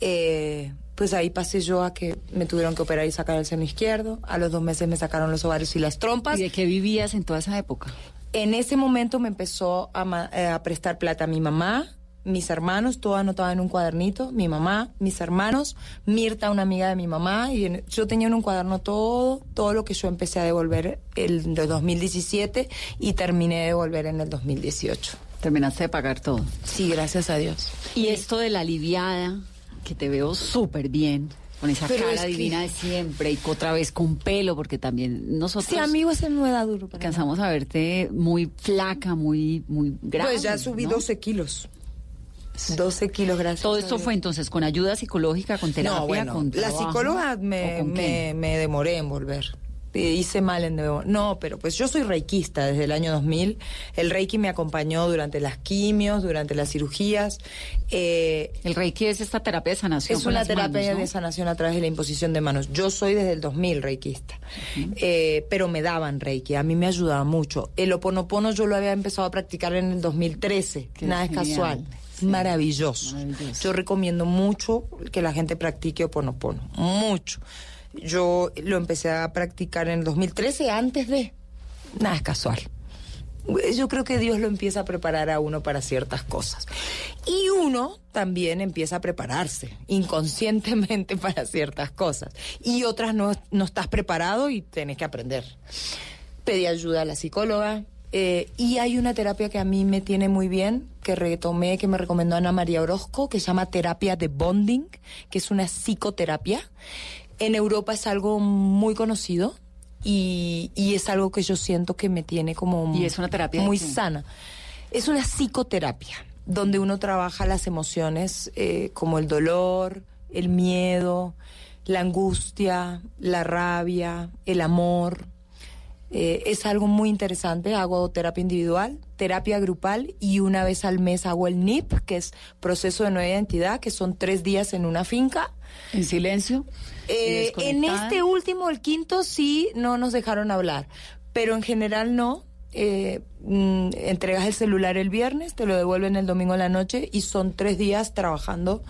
eh, pues ahí pasé yo a que me tuvieron que operar y sacar el seno izquierdo. A los dos meses me sacaron los ovarios y las trompas. ¿Y de qué vivías en toda esa época? En ese momento me empezó a, eh, a prestar plata mi mamá, mis hermanos, todo anotado en un cuadernito, mi mamá, mis hermanos, Mirta, una amiga de mi mamá, y en- yo tenía en un cuaderno todo, todo lo que yo empecé a devolver el de 2017 y terminé de devolver en el 2018. Terminaste de pagar todo. Sí, gracias a Dios. Y esto de la aliviada, que te veo súper bien, con esa Pero cara es que- divina de siempre y otra vez con pelo, porque también nosotros Sí, amigo, ese no da duro. para alcanzamos a verte muy flaca, muy, muy grande. Pues ya subí ¿no? 12 kilos. 12 kilos, gracias. Todo esto fue entonces con ayuda psicológica, con terapia, no, bueno, con la psicóloga me, me demoré en volver. Hice mal en devolver. No, pero pues yo soy reikista desde el año 2000. El reiki me acompañó durante las quimios, durante las cirugías. Eh, el reiki es esta terapia de sanación. es una terapia manos, ¿no? de sanación a través de la imposición de manos. Yo soy desde el 2000 reikista, Eh, pero me daban reiki, a mí me ayudaba mucho. El oponopono yo lo había empezado a practicar en el 2013, Qué nada es casual. Maravilloso. Yo recomiendo mucho que la gente practique oponopono, mucho. Yo lo empecé a practicar en el 2013 antes de... Nada es casual. Yo creo que Dios lo empieza a preparar a uno para ciertas cosas. Y uno también empieza a prepararse inconscientemente para ciertas cosas. Y otras no, no estás preparado y tenés que aprender. Pedí ayuda a la psicóloga. eh, y hay una terapia que a mí me tiene muy bien, que retomé, que me recomendó Ana María Orozco, que se llama terapia de bonding, que es una psicoterapia. En Europa es algo muy conocido y, y es algo que yo siento que me tiene como ¿Y es una terapia de muy sana. Es una psicoterapia donde uno trabaja las emociones eh, como el dolor, el miedo, la angustia, la rabia, el amor. Eh, es algo muy interesante. Hago terapia individual, terapia grupal y una vez al mes hago el NIP, que es proceso de nueva identidad, que son tres días en una finca. ¿En silencio? Eh, ¿Y en este último, el quinto, sí no nos dejaron hablar, pero en general no. Eh, mm, entregas el celular el viernes, te lo devuelven el domingo en la noche y son tres días trabajando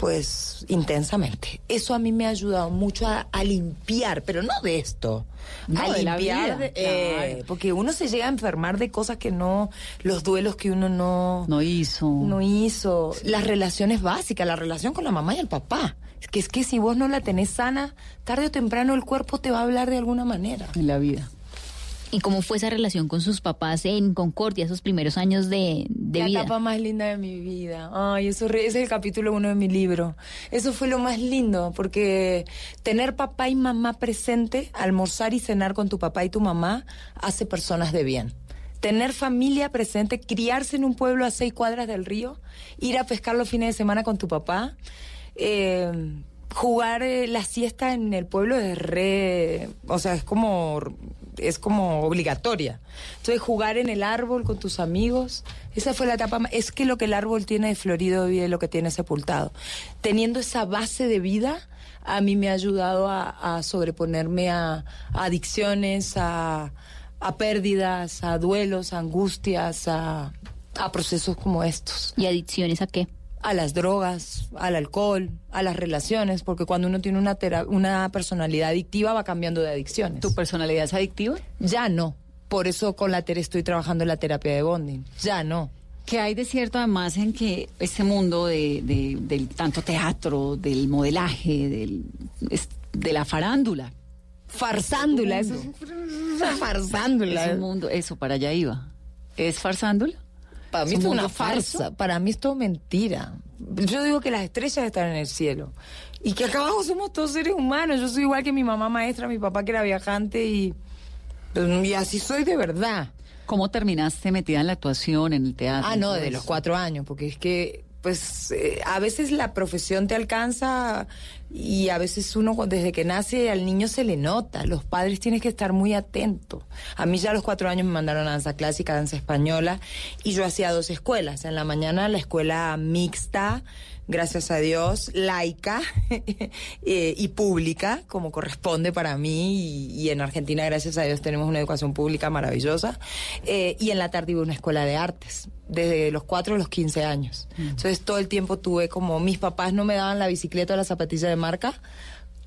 pues intensamente. Eso a mí me ha ayudado mucho a, a limpiar, pero no de esto, No, a de la limpiar, vida, de- eh, claro. porque uno se llega a enfermar de cosas que no, los duelos que uno no, no hizo, no hizo, las relaciones básicas, la relación con la mamá y el papá. Es que es que si vos no la tenés sana, tarde o temprano el cuerpo te va a hablar de alguna manera. En la vida. ¿Y cómo fue esa relación con sus papás en Concordia, esos primeros años de, de la vida? etapa más linda de mi vida. Ay, eso re- ese es el capítulo uno de mi libro. Eso fue lo más lindo, porque tener papá y mamá presente, almorzar y cenar con tu papá y tu mamá, hace personas de bien. Tener familia presente, criarse en un pueblo a seis cuadras del río, ir a pescar los fines de semana con tu papá, eh, jugar eh, la siesta en el pueblo es re, o sea, es como es como obligatoria. Entonces jugar en el árbol con tus amigos, esa fue la etapa más, es que lo que el árbol tiene de florido vive lo que tiene sepultado. Teniendo esa base de vida, a mí me ha ayudado a, sobreponerme a, adicciones, a, a pérdidas, a duelos, a angustias, a procesos como estos. ¿Y adicciones a qué? A las drogas, al alcohol, a las relaciones, porque cuando uno tiene una, una personalidad adictiva va cambiando de adicciones. ¿Tu personalidad es adictiva? Ya no. Por eso con la Tere estoy trabajando en la terapia de bonding. Ya no. ¿Qué hay de cierto además en que este mundo de, del tanto teatro, del modelaje, del, de la farándula? Farsándula, eso es farsándula. Es un mundo, eso, para allá iba. ¿Es farsándula? Para mí es una farsa, para mí es todo mentira. Yo digo que las estrellas están en el cielo y que acá abajo somos todos seres humanos. Yo soy igual que mi mamá maestra, mi papá que era viajante y, y así soy de verdad. ¿Cómo terminaste metida en la actuación, en el teatro? Ah, no, desde los cuatro años, porque es que pues eh, a veces la profesión te alcanza y a veces uno desde que nace al niño se le nota. Los padres tienes que estar muy atentos. A mí ya a los cuatro años me mandaron a danza clásica, danza española y yo hacía dos escuelas. En la mañana la escuela mixta gracias a Dios, laica eh, y pública, como corresponde para mí, y, en Argentina, gracias a Dios, tenemos una educación pública maravillosa, eh, y en la tarde iba una escuela de artes, desde los 4 a los 15 años. Mm. Entonces todo el tiempo tuve como, mis papás no me daban la bicicleta o la zapatilla de marca,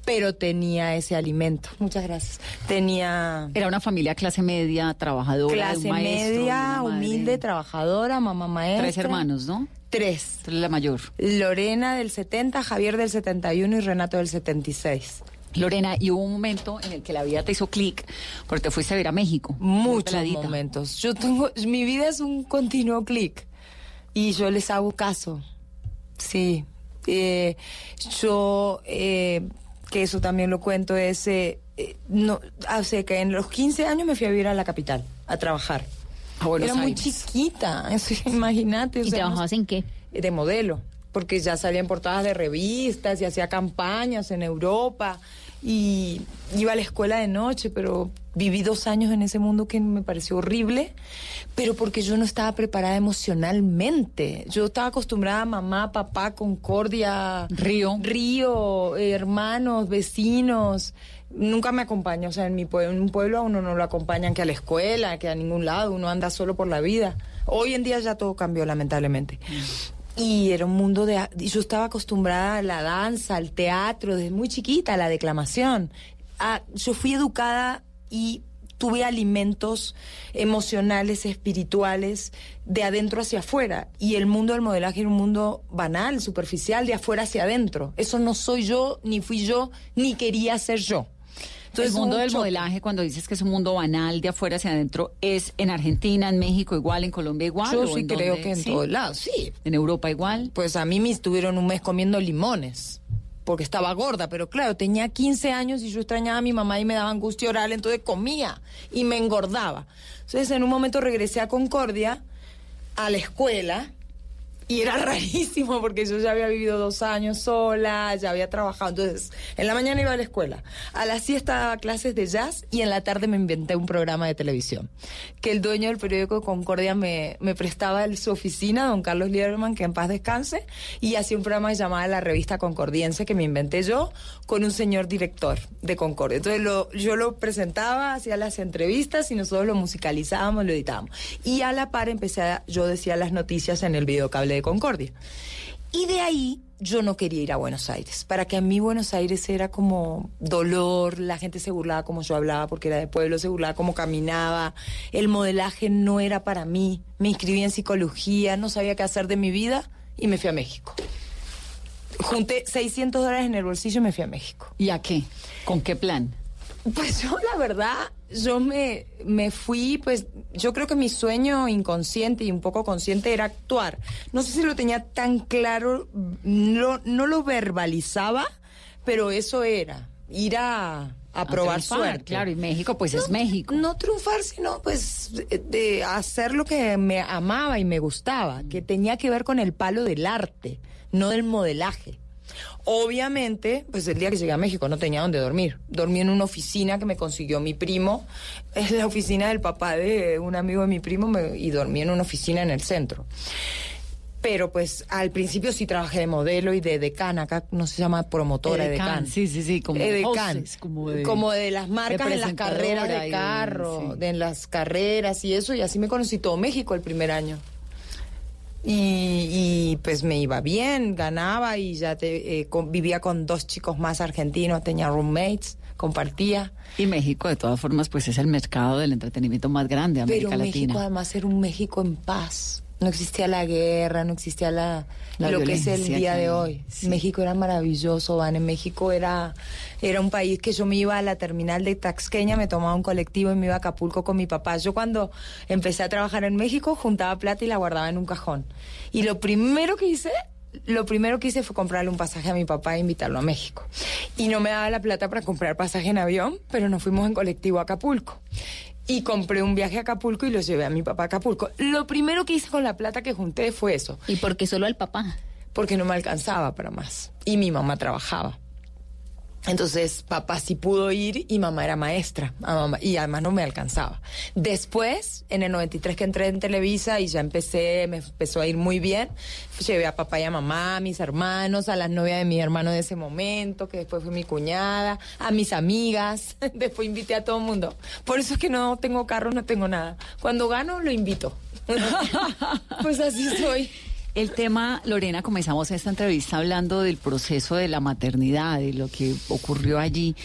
pero tenía ese alimento. Muchas gracias. Tenía... Era una familia clase media, trabajadora. Clase media, humilde, trabajadora, mamá maestra. Tres hermanos, ¿no? Tres. La mayor. Lorena del 70, Javier del 71 y Renato del 76. Lorena, y hubo un momento en el que la vida te hizo clic porque te fuiste a ver a México. Muchos momentos. Yo tengo, mi vida es un continuo clic y yo les hago caso. Sí. Eh, yo, eh, que eso también lo cuento, es, eh, no, hace que en los 15 años me fui a vivir a la capital a trabajar. Era muy chiquita, imagínate. ¿Y trabajabas en qué? De modelo, porque ya salían portadas de revistas y hacía campañas en Europa y iba a la escuela de noche, pero viví dos años en ese mundo que me pareció horrible, pero porque yo no estaba preparada emocionalmente. Yo estaba acostumbrada a mamá, papá, concordia, río, río, hermanos, vecinos nunca me acompaña. O sea, en, mi en un pueblo a uno no lo acompañan que a la escuela, que a ningún lado, uno anda solo por la vida. Hoy en día ya todo cambió, lamentablemente. Y era un mundo de... Yo estaba acostumbrada a la danza, al teatro, desde muy chiquita, a la declamación. yo fui educada y tuve alimentos emocionales, espirituales, de adentro hacia afuera. Y el mundo del modelaje era un mundo banal, superficial, de afuera hacia adentro. Eso no soy yo, ni fui yo, ni quería ser yo. Entonces, el mundo del modelaje, cuando dices que es un mundo banal de afuera hacia adentro, ¿es en Argentina, en México igual, en Colombia igual? Yo sí creo que en todos lados, sí. ¿En Europa igual? Pues a mí me estuvieron un mes comiendo limones porque estaba gorda, pero claro, tenía 15 años y yo extrañaba a mi mamá y me daba angustia oral, entonces comía y me engordaba. Entonces en un momento regresé a Concordia, a la escuela, y era rarísimo porque yo ya había vivido dos años sola, ya había trabajado. Entonces, en la mañana iba a la escuela, a la siesta daba clases de jazz y en la tarde me inventé un programa de televisión. Que el dueño del periódico Concordia me, me prestaba su oficina, don Carlos Lieberman, que en paz descanse, y hacía un programa llamado La Revista Concordiense que me inventé yo con un señor director de Concordia. Entonces, lo, yo lo presentaba, hacía las entrevistas y nosotros lo musicalizábamos, lo editábamos. Y a la par empecé a, yo decía las noticias en el videocable de Concordia. Y de ahí yo no quería ir a Buenos Aires. Para que a mí Buenos Aires era como dolor, la gente se burlaba como yo hablaba porque era de pueblo, se burlaba como caminaba, el modelaje no era para mí. Me inscribí en psicología, no sabía qué hacer de mi vida y me fui a México. Junté 600 dólares en el bolsillo y me fui a México. ¿Y a qué? ¿Con qué plan? Pues yo la verdad, yo me, me fui, pues yo creo que mi sueño inconsciente y un poco consciente era actuar. No sé si lo tenía tan claro, no, no lo verbalizaba, pero eso era, ir a, a, probar suerte. Claro, y México pues es México. No triunfar, sino pues de hacer lo que me amaba y me gustaba, que tenía que ver con el palo del arte, no del modelaje. Obviamente, pues el día que llegué a México no tenía dónde dormir. Dormí en una oficina que me consiguió mi primo. Es la oficina del papá de un amigo de mi primo y dormí en una oficina en el centro. Pero pues al principio sí trabajé de modelo y de decán, acá no se llama promotora, Edecán, decán. sí, sí, sí, como Edecán. hostess, como de- como de las marcas de en las carreras de de- carro, sí. de en las carreras y eso, y así me conocí todo México el primer año. Y, y, pues me iba bien, ganaba y ya te, eh, con- vivía con dos chicos más argentinos, tenía roommates, compartía. Y México, de todas formas, pues es el mercado del entretenimiento más grande de América Pero México Latina. además era un México en paz. No existía la guerra, no existía la, La lo que es el día de hoy. sí. México era maravilloso, Van. En México era, era un país que yo me iba a la terminal de Taxqueña, me tomaba un colectivo y me iba a Acapulco con mi papá. Yo cuando empecé a trabajar en México juntaba plata y la guardaba en un cajón. Y lo primero que hice lo primero que hice fue comprarle un pasaje a mi papá e invitarlo a México. Y no me daba la plata para comprar pasaje en avión, pero nos fuimos en colectivo a Acapulco. Y compré un viaje a Acapulco y lo llevé a mi papá a Acapulco. Lo primero que hice con la plata que junté fue eso. ¿Y por qué solo al papá? Porque no me alcanzaba para más. Y mi mamá trabajaba. Entonces, papá sí pudo ir y mamá era maestra. mamá- y además no me alcanzaba. Después, en el 93 que entré en Televisa y ya empecé, me empezó a ir muy bien, llevé a papá y a mamá, a mis hermanos, a las novias de mi hermano de ese momento, que después fue mi cuñada, a mis amigas. Después invité a todo el mundo. Por eso es que no tengo carro, no tengo nada. Cuando gano, lo invito. pues así soy. El tema, Lorena, comenzamos esta entrevista hablando del proceso de la maternidad, de lo que ocurrió allí.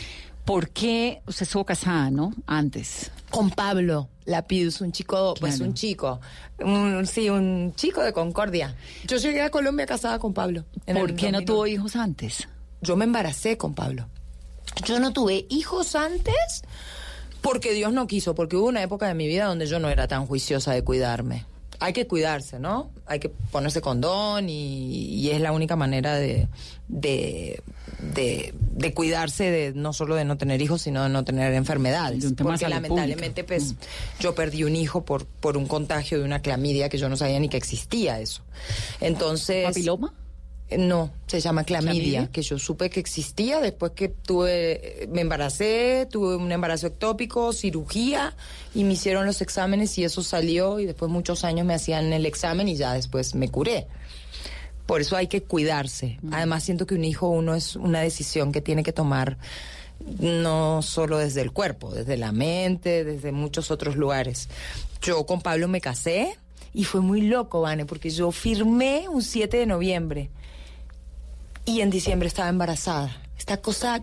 ¿Por qué usted estuvo casada, no? Antes. Con Pablo Lapidus, un chico, pues un chico, un, sí, un chico de Concordia. Yo llegué a Colombia casada con Pablo. ¿Por qué no 2001. tuvo hijos antes? Yo me embaracé con Pablo. Yo no tuve hijos antes porque Dios no quiso, porque hubo una época de mi vida donde yo no era tan juiciosa de cuidarme. Hay que cuidarse, ¿no? Hay que ponerse condón y, y es la única manera de, de, de, de cuidarse de no solo de no tener hijos, sino de no tener enfermedades. Porque lamentablemente, pues, yo perdí un hijo por, por un contagio de una clamidia que yo no sabía ni que existía eso. Entonces. ¿Papiloma? Eh, No, se llama clamidia, ¿Clamidia? que yo supe que existía después que tuve, me embaracé, tuve un embarazo ectópico, cirugía y me hicieron los exámenes y eso salió y después muchos años me hacían el examen y ya después me curé. Por eso hay que cuidarse. Además siento que un hijo uno es una decisión que tiene que tomar no solo desde el cuerpo, desde la mente, desde muchos otros lugares. Yo con Pablo me casé y fue muy loco, Vane, porque yo firmé un 7 de noviembre y en diciembre estaba embarazada. Esta cosa,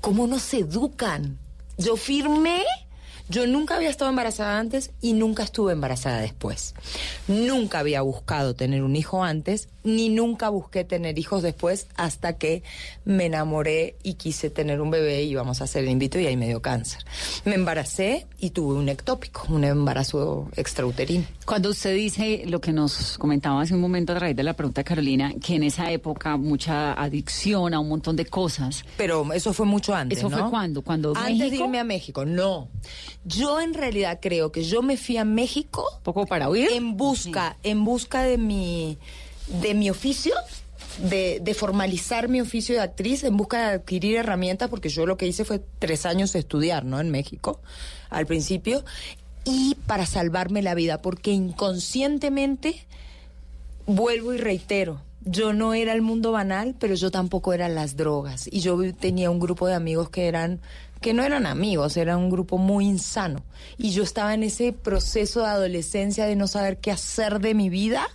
¿cómo nos educan? Yo firmé, yo nunca había estado embarazada antes y nunca estuve embarazada después. Nunca había buscado tener un hijo antes, ni nunca busqué tener hijos después hasta que me enamoré y quise tener un bebé y íbamos a hacer el invito y ahí me dio cáncer. Me embaracé y tuve un ectópico, un embarazo extrauterino. Cuando usted dice lo que nos comentaba hace un momento a raíz de la pregunta de Carolina, que en esa época mucha adicción a un montón de cosas. Pero eso fue mucho antes, ¿Eso ¿no? fue cuándo? ¿Cuando Antes de irme a México, no. Yo en realidad creo que yo me fui a México poco para huir en busca, en busca de mi de mi oficio, de, de formalizar mi oficio de actriz, en busca de adquirir herramientas, porque yo lo que hice fue tres años de estudiar, ¿no? En México, al principio, y para salvarme la vida, porque inconscientemente vuelvo y reitero, yo no era el mundo banal, pero yo tampoco era las drogas. Y yo tenía un grupo de amigos que eran, que no eran amigos, era un grupo muy insano. Y yo estaba en ese proceso de adolescencia de no saber qué hacer de mi vida.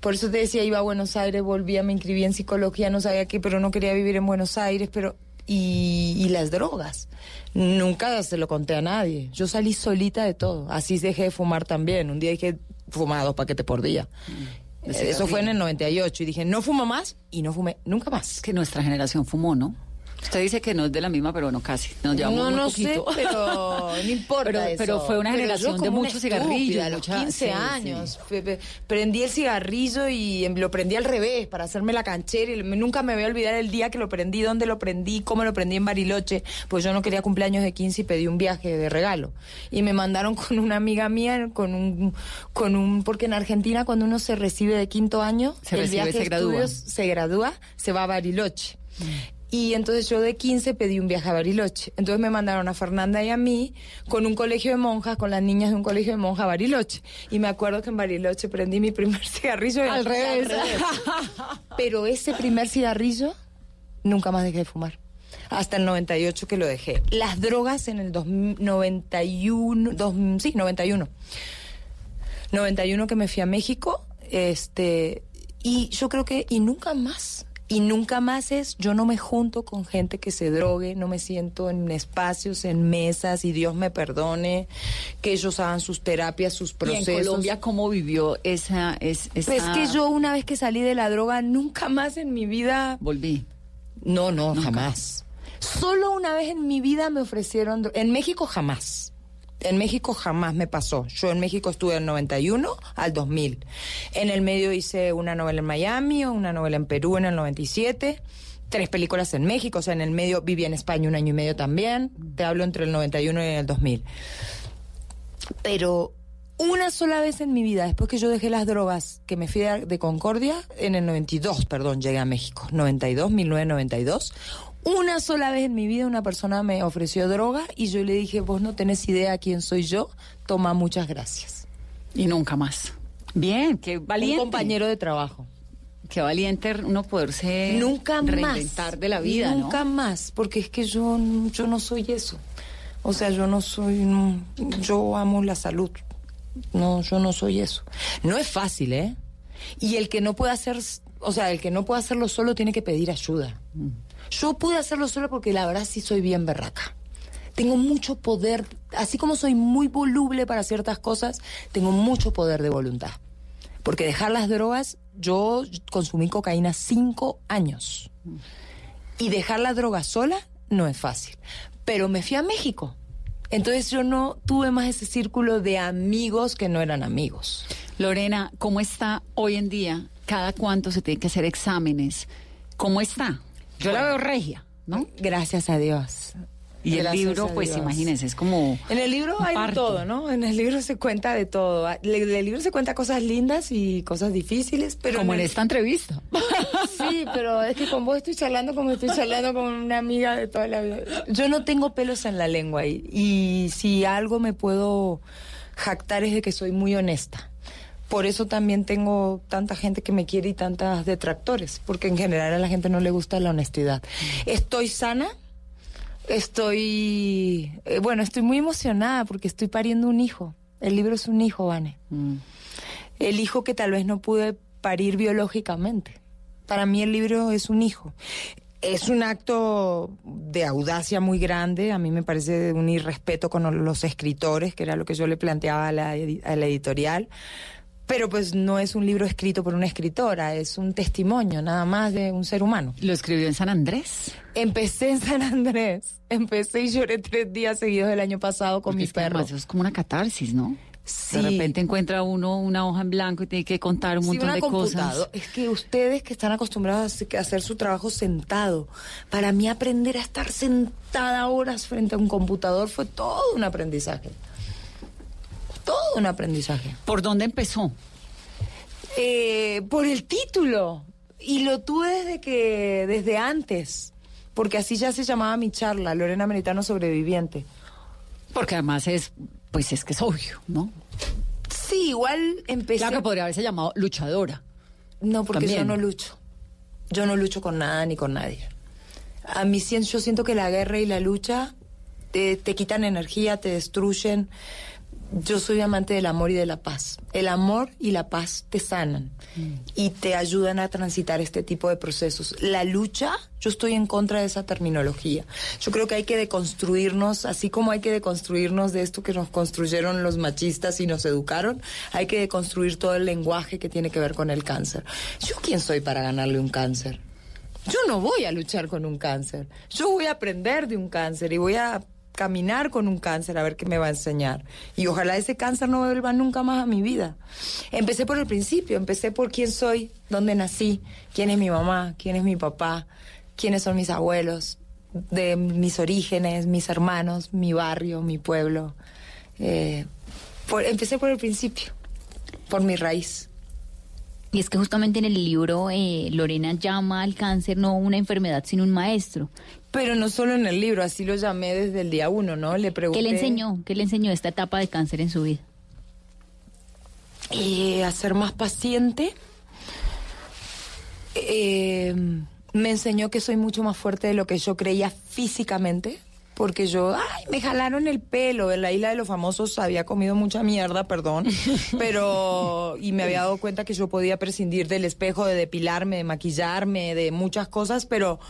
Por eso te decía, iba a Buenos Aires, volvía, me inscribí en psicología, no sabía qué, pero no quería vivir en Buenos Aires, pero... Y, y las drogas. Nunca se lo conté a nadie. Yo salí solita de todo. Así dejé de fumar también. Un día dije, fumaba dos paquetes por día. Eh, Eso fue en el 98 y dije, no fumo más y no fumé nunca más. Que nuestra generación fumó, ¿no? Usted dice que no es de la misma, pero no casi. Nos llevamos no, no poquito. sé, pero no importa Pero- eso. pero fue una Pero generación de muchos cigarrillos, A los mucha- 15 sí, sí. años. Prendí el cigarrillo y em, lo prendí al revés para hacerme la canchera. Y nunca me voy a olvidar el día que lo prendí, dónde lo prendí, cómo lo prendí en Bariloche. Pues yo no quería cumpleaños de 15 y pedí un viaje de regalo. Y me mandaron con una amiga mía, con un, con un, porque en Argentina cuando uno se recibe de quinto año, Se el recibe, viaje se de gradúa. estudios se gradúa, se va a Bariloche. Y entonces yo de 15 pedí un viaje a Bariloche. Entonces me mandaron a Fernanda y a mí con un colegio de monjas, con las niñas de un colegio de monjas a Bariloche. Y me acuerdo que en Bariloche prendí mi primer cigarrillo. Al revés. Pero ese primer cigarrillo, nunca más dejé de fumar. Hasta el 98 que lo dejé. Las drogas en el 91, dos- sí, 91. 91 que me fui a México, este, y yo creo que, y nunca más. Y nunca más es, yo no me junto con gente que se drogue, no me siento en espacios, en mesas, y Dios me perdone, que ellos hagan sus terapias, sus ¿Y procesos. en Colombia cómo vivió esa... Es, esa- Pues es que yo una vez que salí de la droga, nunca más en mi vida... Volví. No, no, jamás. Solo una vez en mi vida me ofrecieron... En México jamás. En México jamás me pasó. Yo en México estuve del 91 al 2000. En el medio hice una novela en Miami, una novela en Perú en el 97, tres películas en México, o sea, en el medio viví en España un año y medio también. Te hablo entre el 91 y el 2000. Pero una sola vez en mi vida, después que yo dejé las drogas, que me fui de, Concordia, en el 92, perdón, llegué a México, 92, 1992. Una sola vez en mi vida una persona me ofreció droga y yo le dije, vos no tenés idea quién soy yo, toma muchas gracias. Y nunca más. Bien, qué valiente. Un compañero de trabajo. Qué valiente uno poderse Nunca más. reinventar de la vida, ¿no? Nunca más, porque es que yo, yo no soy eso. O sea, yo no soy, no- yo amo la salud. No, yo no soy eso. No es fácil, ¿eh? Y el que no puede hacer, o sea, el que no puede hacerlo solo tiene que pedir ayuda. Yo pude hacerlo solo porque la verdad sí soy bien berraca. Tengo mucho poder, así como soy muy voluble para ciertas cosas, tengo mucho poder de voluntad. Porque dejar las drogas, yo consumí cocaína cinco años. Y dejar la droga sola no es fácil. Pero me fui a México. Entonces yo no tuve más ese círculo de amigos que no eran amigos. Lorena, ¿cómo está hoy en día? ¿Cada cuánto se tiene que hacer exámenes? ¿Cómo está? Yo la veo regia, ¿no? Gracias a Dios. Y el libro, pues imagínense, es como... En el libro hay de todo, ¿no? En el libro se cuenta de todo. Le- En el libro se cuenta cosas lindas y cosas difíciles, pero... Como en el- esta entrevista. Sí, pero es que con vos estoy charlando como estoy charlando con una amiga de toda la vida. Yo no tengo pelos en la lengua y, y si algo me puedo jactar es de que soy muy honesta. Por eso también tengo tanta gente que me quiere y tantas detractores, porque en general a la gente no le gusta la honestidad. Estoy sana, estoy, eh, bueno, estoy muy emocionada porque estoy pariendo un hijo. El libro es un hijo, Vane. El hijo que tal vez no pude parir biológicamente. Para mí el libro es un hijo. Es un acto de audacia muy grande, a mí me parece un irrespeto con los escritores, que era lo que yo le planteaba a la, edi- a la editorial, pero pues no es un libro escrito por una escritora, es un testimonio nada más de un ser humano. ¿Lo escribió en San Andrés? Empecé en San Andrés, empecé y lloré tres días seguidos el año pasado con Porque mi es perro. eso es como una catarsis, ¿no? Sí. De repente encuentra uno una hoja en blanco y tiene que contar un Sí, montón una de cosas. Es que ustedes que están acostumbrados a hacer su trabajo sentado, para mí aprender a estar sentada horas frente a un computador fue todo un aprendizaje. Todo un aprendizaje. ¿Por dónde empezó? Eh, por el título. Y lo tuve desde que, desde antes. Porque así ya se llamaba mi charla, Lorena Meritano Sobreviviente. Porque además es, pues es que es obvio, ¿no? Sí, igual empecé. Claro que podría haberse llamado luchadora. No, porque También. yo no lucho. Yo no lucho con nada ni con nadie. A mí yo siento que la guerra y la lucha te, te quitan energía, te destruyen. Yo soy amante del amor y de la paz. El amor y la paz te sanan y te ayudan a transitar este tipo de procesos. La lucha, yo estoy en contra de esa terminología. Yo creo que hay que deconstruirnos, así como hay que deconstruirnos de esto que nos construyeron los machistas y nos educaron, hay que deconstruir todo el lenguaje que tiene que ver con el cáncer. ¿Yo quién soy para ganarle un cáncer? Yo no voy a luchar con un cáncer. Yo voy a aprender de un cáncer y voy a caminar con un cáncer a ver qué me va a enseñar. Y ojalá ese cáncer no vuelva nunca más a mi vida. Empecé por el principio, empecé por quién soy, dónde nací, quién es mi mamá, quién es mi papá, quiénes son mis abuelos, de mis orígenes, mis hermanos, mi barrio, mi pueblo. Eh, por- empecé por el principio, por mi raíz. Y es que justamente en el libro eh, Lorena llama al cáncer no una enfermedad, sino un maestro. Pero no solo en el libro, así lo llamé desde el día uno, ¿no? Le pregunté... ¿Qué le enseñó? ¿Qué le enseñó esta etapa de cáncer en su vida? Eh, a ser más paciente. Eh, me enseñó que soy mucho más fuerte de lo que yo creía físicamente. Porque yo, ay, me jalaron el pelo. En la isla de los famosos había comido mucha mierda, perdón. Pero, y me había dado cuenta que yo podía prescindir del espejo, de depilarme, de maquillarme, de muchas cosas, pero,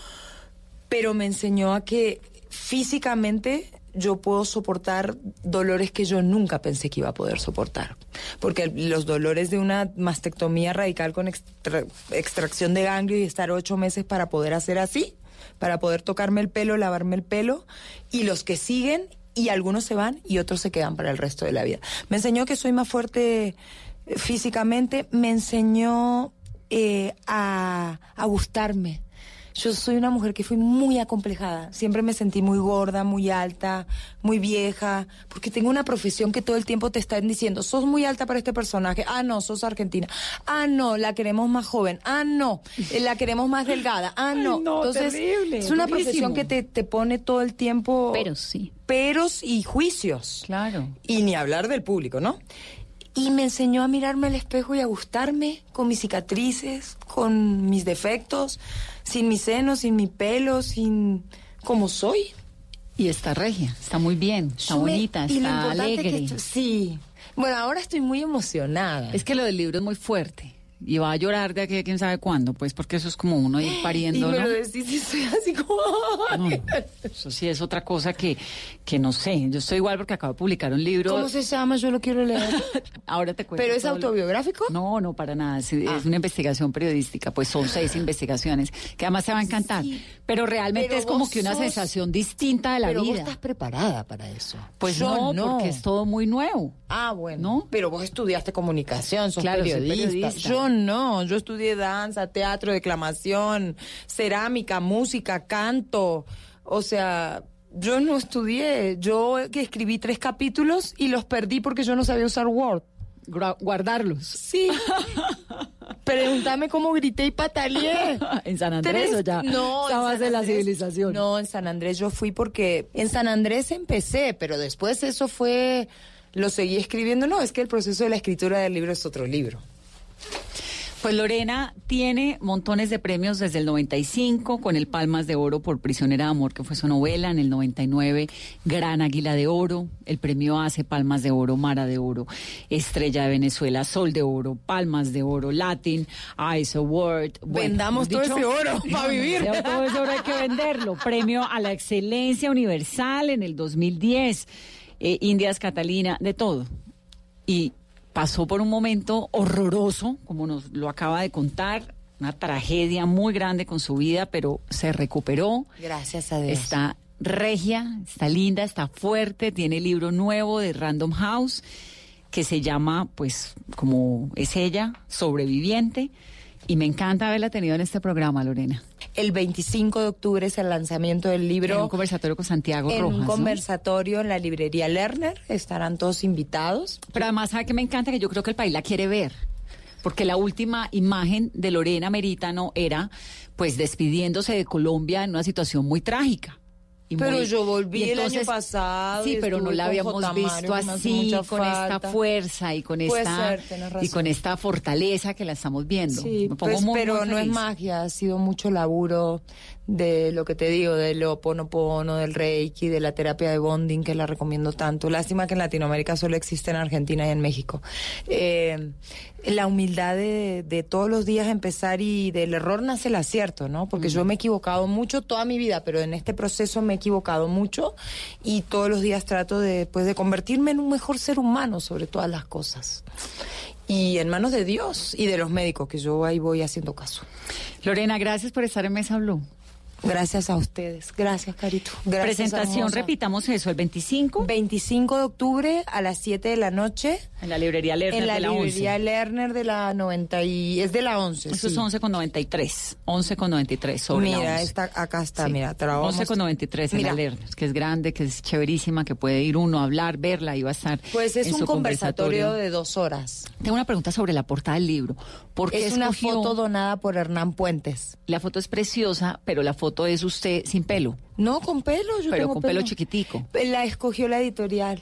pero me enseñó a que físicamente yo puedo soportar dolores que yo nunca pensé que iba a poder soportar. Porque los dolores de una mastectomía radical con extra- extracción de ganglio y estar ocho meses para poder hacer así, para poder tocarme el pelo, lavarme el pelo, y los que siguen, y algunos se van y otros se quedan para el resto de la vida. Me enseñó que soy más fuerte eh, físicamente, me enseñó eh, a, a gustarme. Yo soy una mujer que fui muy acomplejada. Siempre me sentí muy gorda, muy alta, muy vieja, porque tengo una profesión que todo el tiempo te están diciendo, sos muy alta para este personaje. Ah, no, sos argentina. Ah, no, la queremos más joven. Ah, no, eh, la queremos más delgada. Ah, no. no, Entonces, terrible, es una durísimo. profesión que te, te pone todo el tiempo... Peros, sí. Peros y juicios. Claro. Y ni hablar del público, ¿no? Y me enseñó a mirarme al espejo y a gustarme con mis cicatrices, con mis defectos, sin mis senos, sin mi pelo, sin como soy. Y está regia, está muy bien, está me- bonita, y está alegre. sí. Bueno, ahora estoy muy emocionada. Es que lo del libro es muy fuerte. Y va a llorar de aquí a quién sabe cuándo, pues porque eso es como uno ir y pariendo, me ¿no? lo decís y soy así como... No, eso sí es otra cosa que, que no sé. Yo estoy igual porque acabo de publicar un libro. ¿Cómo se llama? Yo lo quiero leer. Ahora te cuento. ¿Pero es lo- autobiográfico? Ah. No, no, para nada. Es, es una investigación periodística. Pues son seis investigaciones que además te va a encantar. Pero realmente Pero es como que una sos- sensación distinta de la Pero vos vida. estás preparada para eso. Pues Yo no, porque es todo muy nuevo. Ah, bueno. Pero vos estudiaste comunicación, sos Claro, soy periodista. periodista. Yo no, yo estudié danza, teatro, declamación, cerámica, música, canto. O sea, yo no estudié. Yo que escribí tres capítulos y los perdí porque yo no sabía usar Word. guardarlos. Sí. Pregúntame cómo grité y pataleé. ¿En San Andrés o ya No, en estabas San de la civilización? No, en San Andrés yo fui porque en San Andrés empecé, pero después eso fue, lo seguí escribiendo. No, es que el proceso de la escritura del libro es otro libro. Pues Lorena tiene montones de premios desde el 95, con el Palmas de Oro por Prisionera de Amor, que fue su novela, en el 99, Gran Águila de Oro, el premio ACE, Palmas de Oro, Mara de Oro, Estrella de Venezuela, Sol de Oro, Palmas de Oro, Latin, Ice Award. Bueno, Vendamos todo ese oro pa' vivir. Todo ese oro hay que venderlo. Premio a la excelencia universal en el 2010, eh, Indias Catalina, de todo. Y pasó por un momento horroroso, como nos lo acaba de contar, una tragedia muy grande con su vida, pero se recuperó. Gracias a Dios. Está regia, está linda, está fuerte, tiene libro nuevo de Random House que se llama, pues, como es ella, sobreviviente. Y me encanta haberla tenido en este programa, Lorena. El 25 de octubre es el lanzamiento del libro. En un conversatorio con Santiago en Rojas. un ¿no? conversatorio en la librería Lerner. Estarán todos invitados. Pero además, ¿sabe qué me encanta? Que yo creo que el país la quiere ver. Porque la última imagen de Lorena Meritano era, pues, despidiéndose de Colombia en una situación muy trágica. Y Pero muy- yo volví y el año pasado Sí, pero no la habíamos visto así, con esta falta. fuerza y con Puede esta ser, y con esta fortaleza que la estamos viendo. Sí, Me pongo pues, muy, pero muy no es magia, ha sido mucho laburo de lo que te digo, del oponopono, del reiki, de la terapia de bonding, que la recomiendo tanto. Lástima que en Latinoamérica solo existe en Argentina y en México. Eh, la humildad de, de todos los días empezar y del error nace el acierto, ¿no? Porque yo me he equivocado mucho toda mi vida, pero en este proceso me he equivocado mucho y todos los días trato de, pues, de convertirme en un mejor ser humano sobre todas las cosas. Y en manos de Dios y de los médicos, que yo ahí voy haciendo caso. Lorena, gracias por estar en Mesa Blue. Gracias a ustedes. Gracias, Carito. Gracias, Presentación, hermosa. repitamos eso, el 25. 25 de octubre a las 7 de la noche. En la librería Lerner En la, de la librería 11. Lerner de la 90 y... Es de la 11, Eso sí. es 11 con 93. 11 con 93 sobre la Mira, 11. está, acá está, Sí. mira. te la vamos- 11 con 93 en Mira. la Lerner, que es grande, que es chéverísima, que puede ir uno a hablar, verla y va a estar. Pues es en un su conversatorio de dos horas. Tengo una pregunta sobre la portada del libro. ¿Por qué Es una foto donada por Hernán Puentes. La foto es preciosa, pero la foto es usted sin pelo. No, con pelo. Yo pero tengo con pelo chiquitico. La escogió la editorial.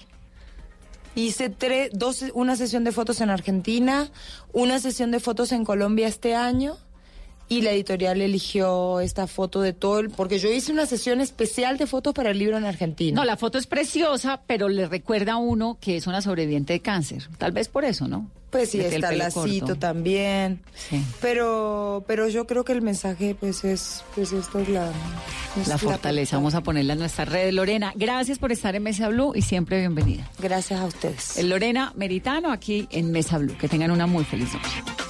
Hice tres, dos, una sesión de fotos en Argentina, una sesión de fotos en Colombia este año y la editorial eligió esta foto de todo el, porque yo hice una sesión especial de fotos para el libro en Argentina. No, la foto es preciosa, pero le recuerda a uno que es una sobreviviente de cáncer. Tal vez por eso, ¿no? Pues sí, está el lacito corto. también. Sí. Pero, pero yo creo que el mensaje, pues es, pues esto es la, es La fortaleza, vamos a ponerla en nuestras redes. Lorena, gracias por estar en Mesa Blue y siempre bienvenida. Gracias a ustedes. El Lorena Meritano aquí en Mesa Blue. Que tengan una muy feliz noche.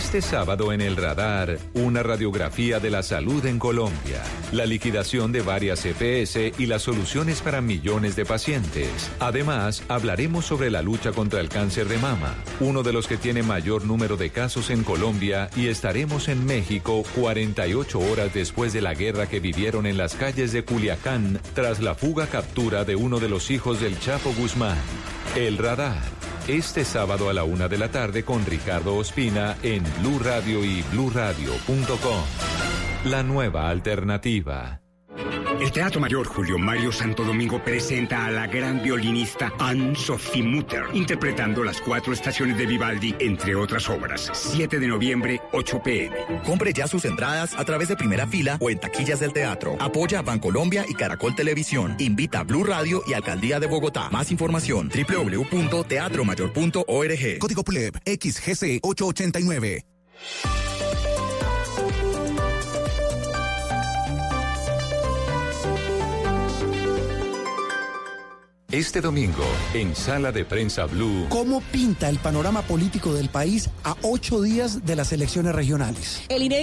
Este sábado en el radar, una radiografía de la salud en Colombia, la liquidación de varias EPS y las soluciones para millones de pacientes. Además, hablaremos sobre la lucha contra el cáncer de mama, uno de los que tiene mayor número de casos en Colombia, y estaremos en México 48 horas después de la guerra que vivieron en las calles de Culiacán tras la fuga captura de uno de los hijos del Chapo Guzmán. El radar. Este sábado a la una de la tarde con Ricardo Ospina en Blue Radio y BlueRadio.com. La nueva alternativa. El Teatro Mayor Julio Mario Santo Domingo presenta a la gran violinista Anne-Sophie Mutter, interpretando las cuatro estaciones de Vivaldi, entre otras obras. 7 de noviembre, 8 pm. Compre ya sus entradas a través de primera fila o en taquillas del teatro. Apoya a Bancolombia y Caracol Televisión. Invita a Blue Radio y Alcaldía de Bogotá. Más información www.teatromayor.org. Código PLEB XGC 889. Este domingo, en Sala de Prensa Blue. ¿Cómo pinta el panorama político del país a ocho días de las elecciones regionales? El INE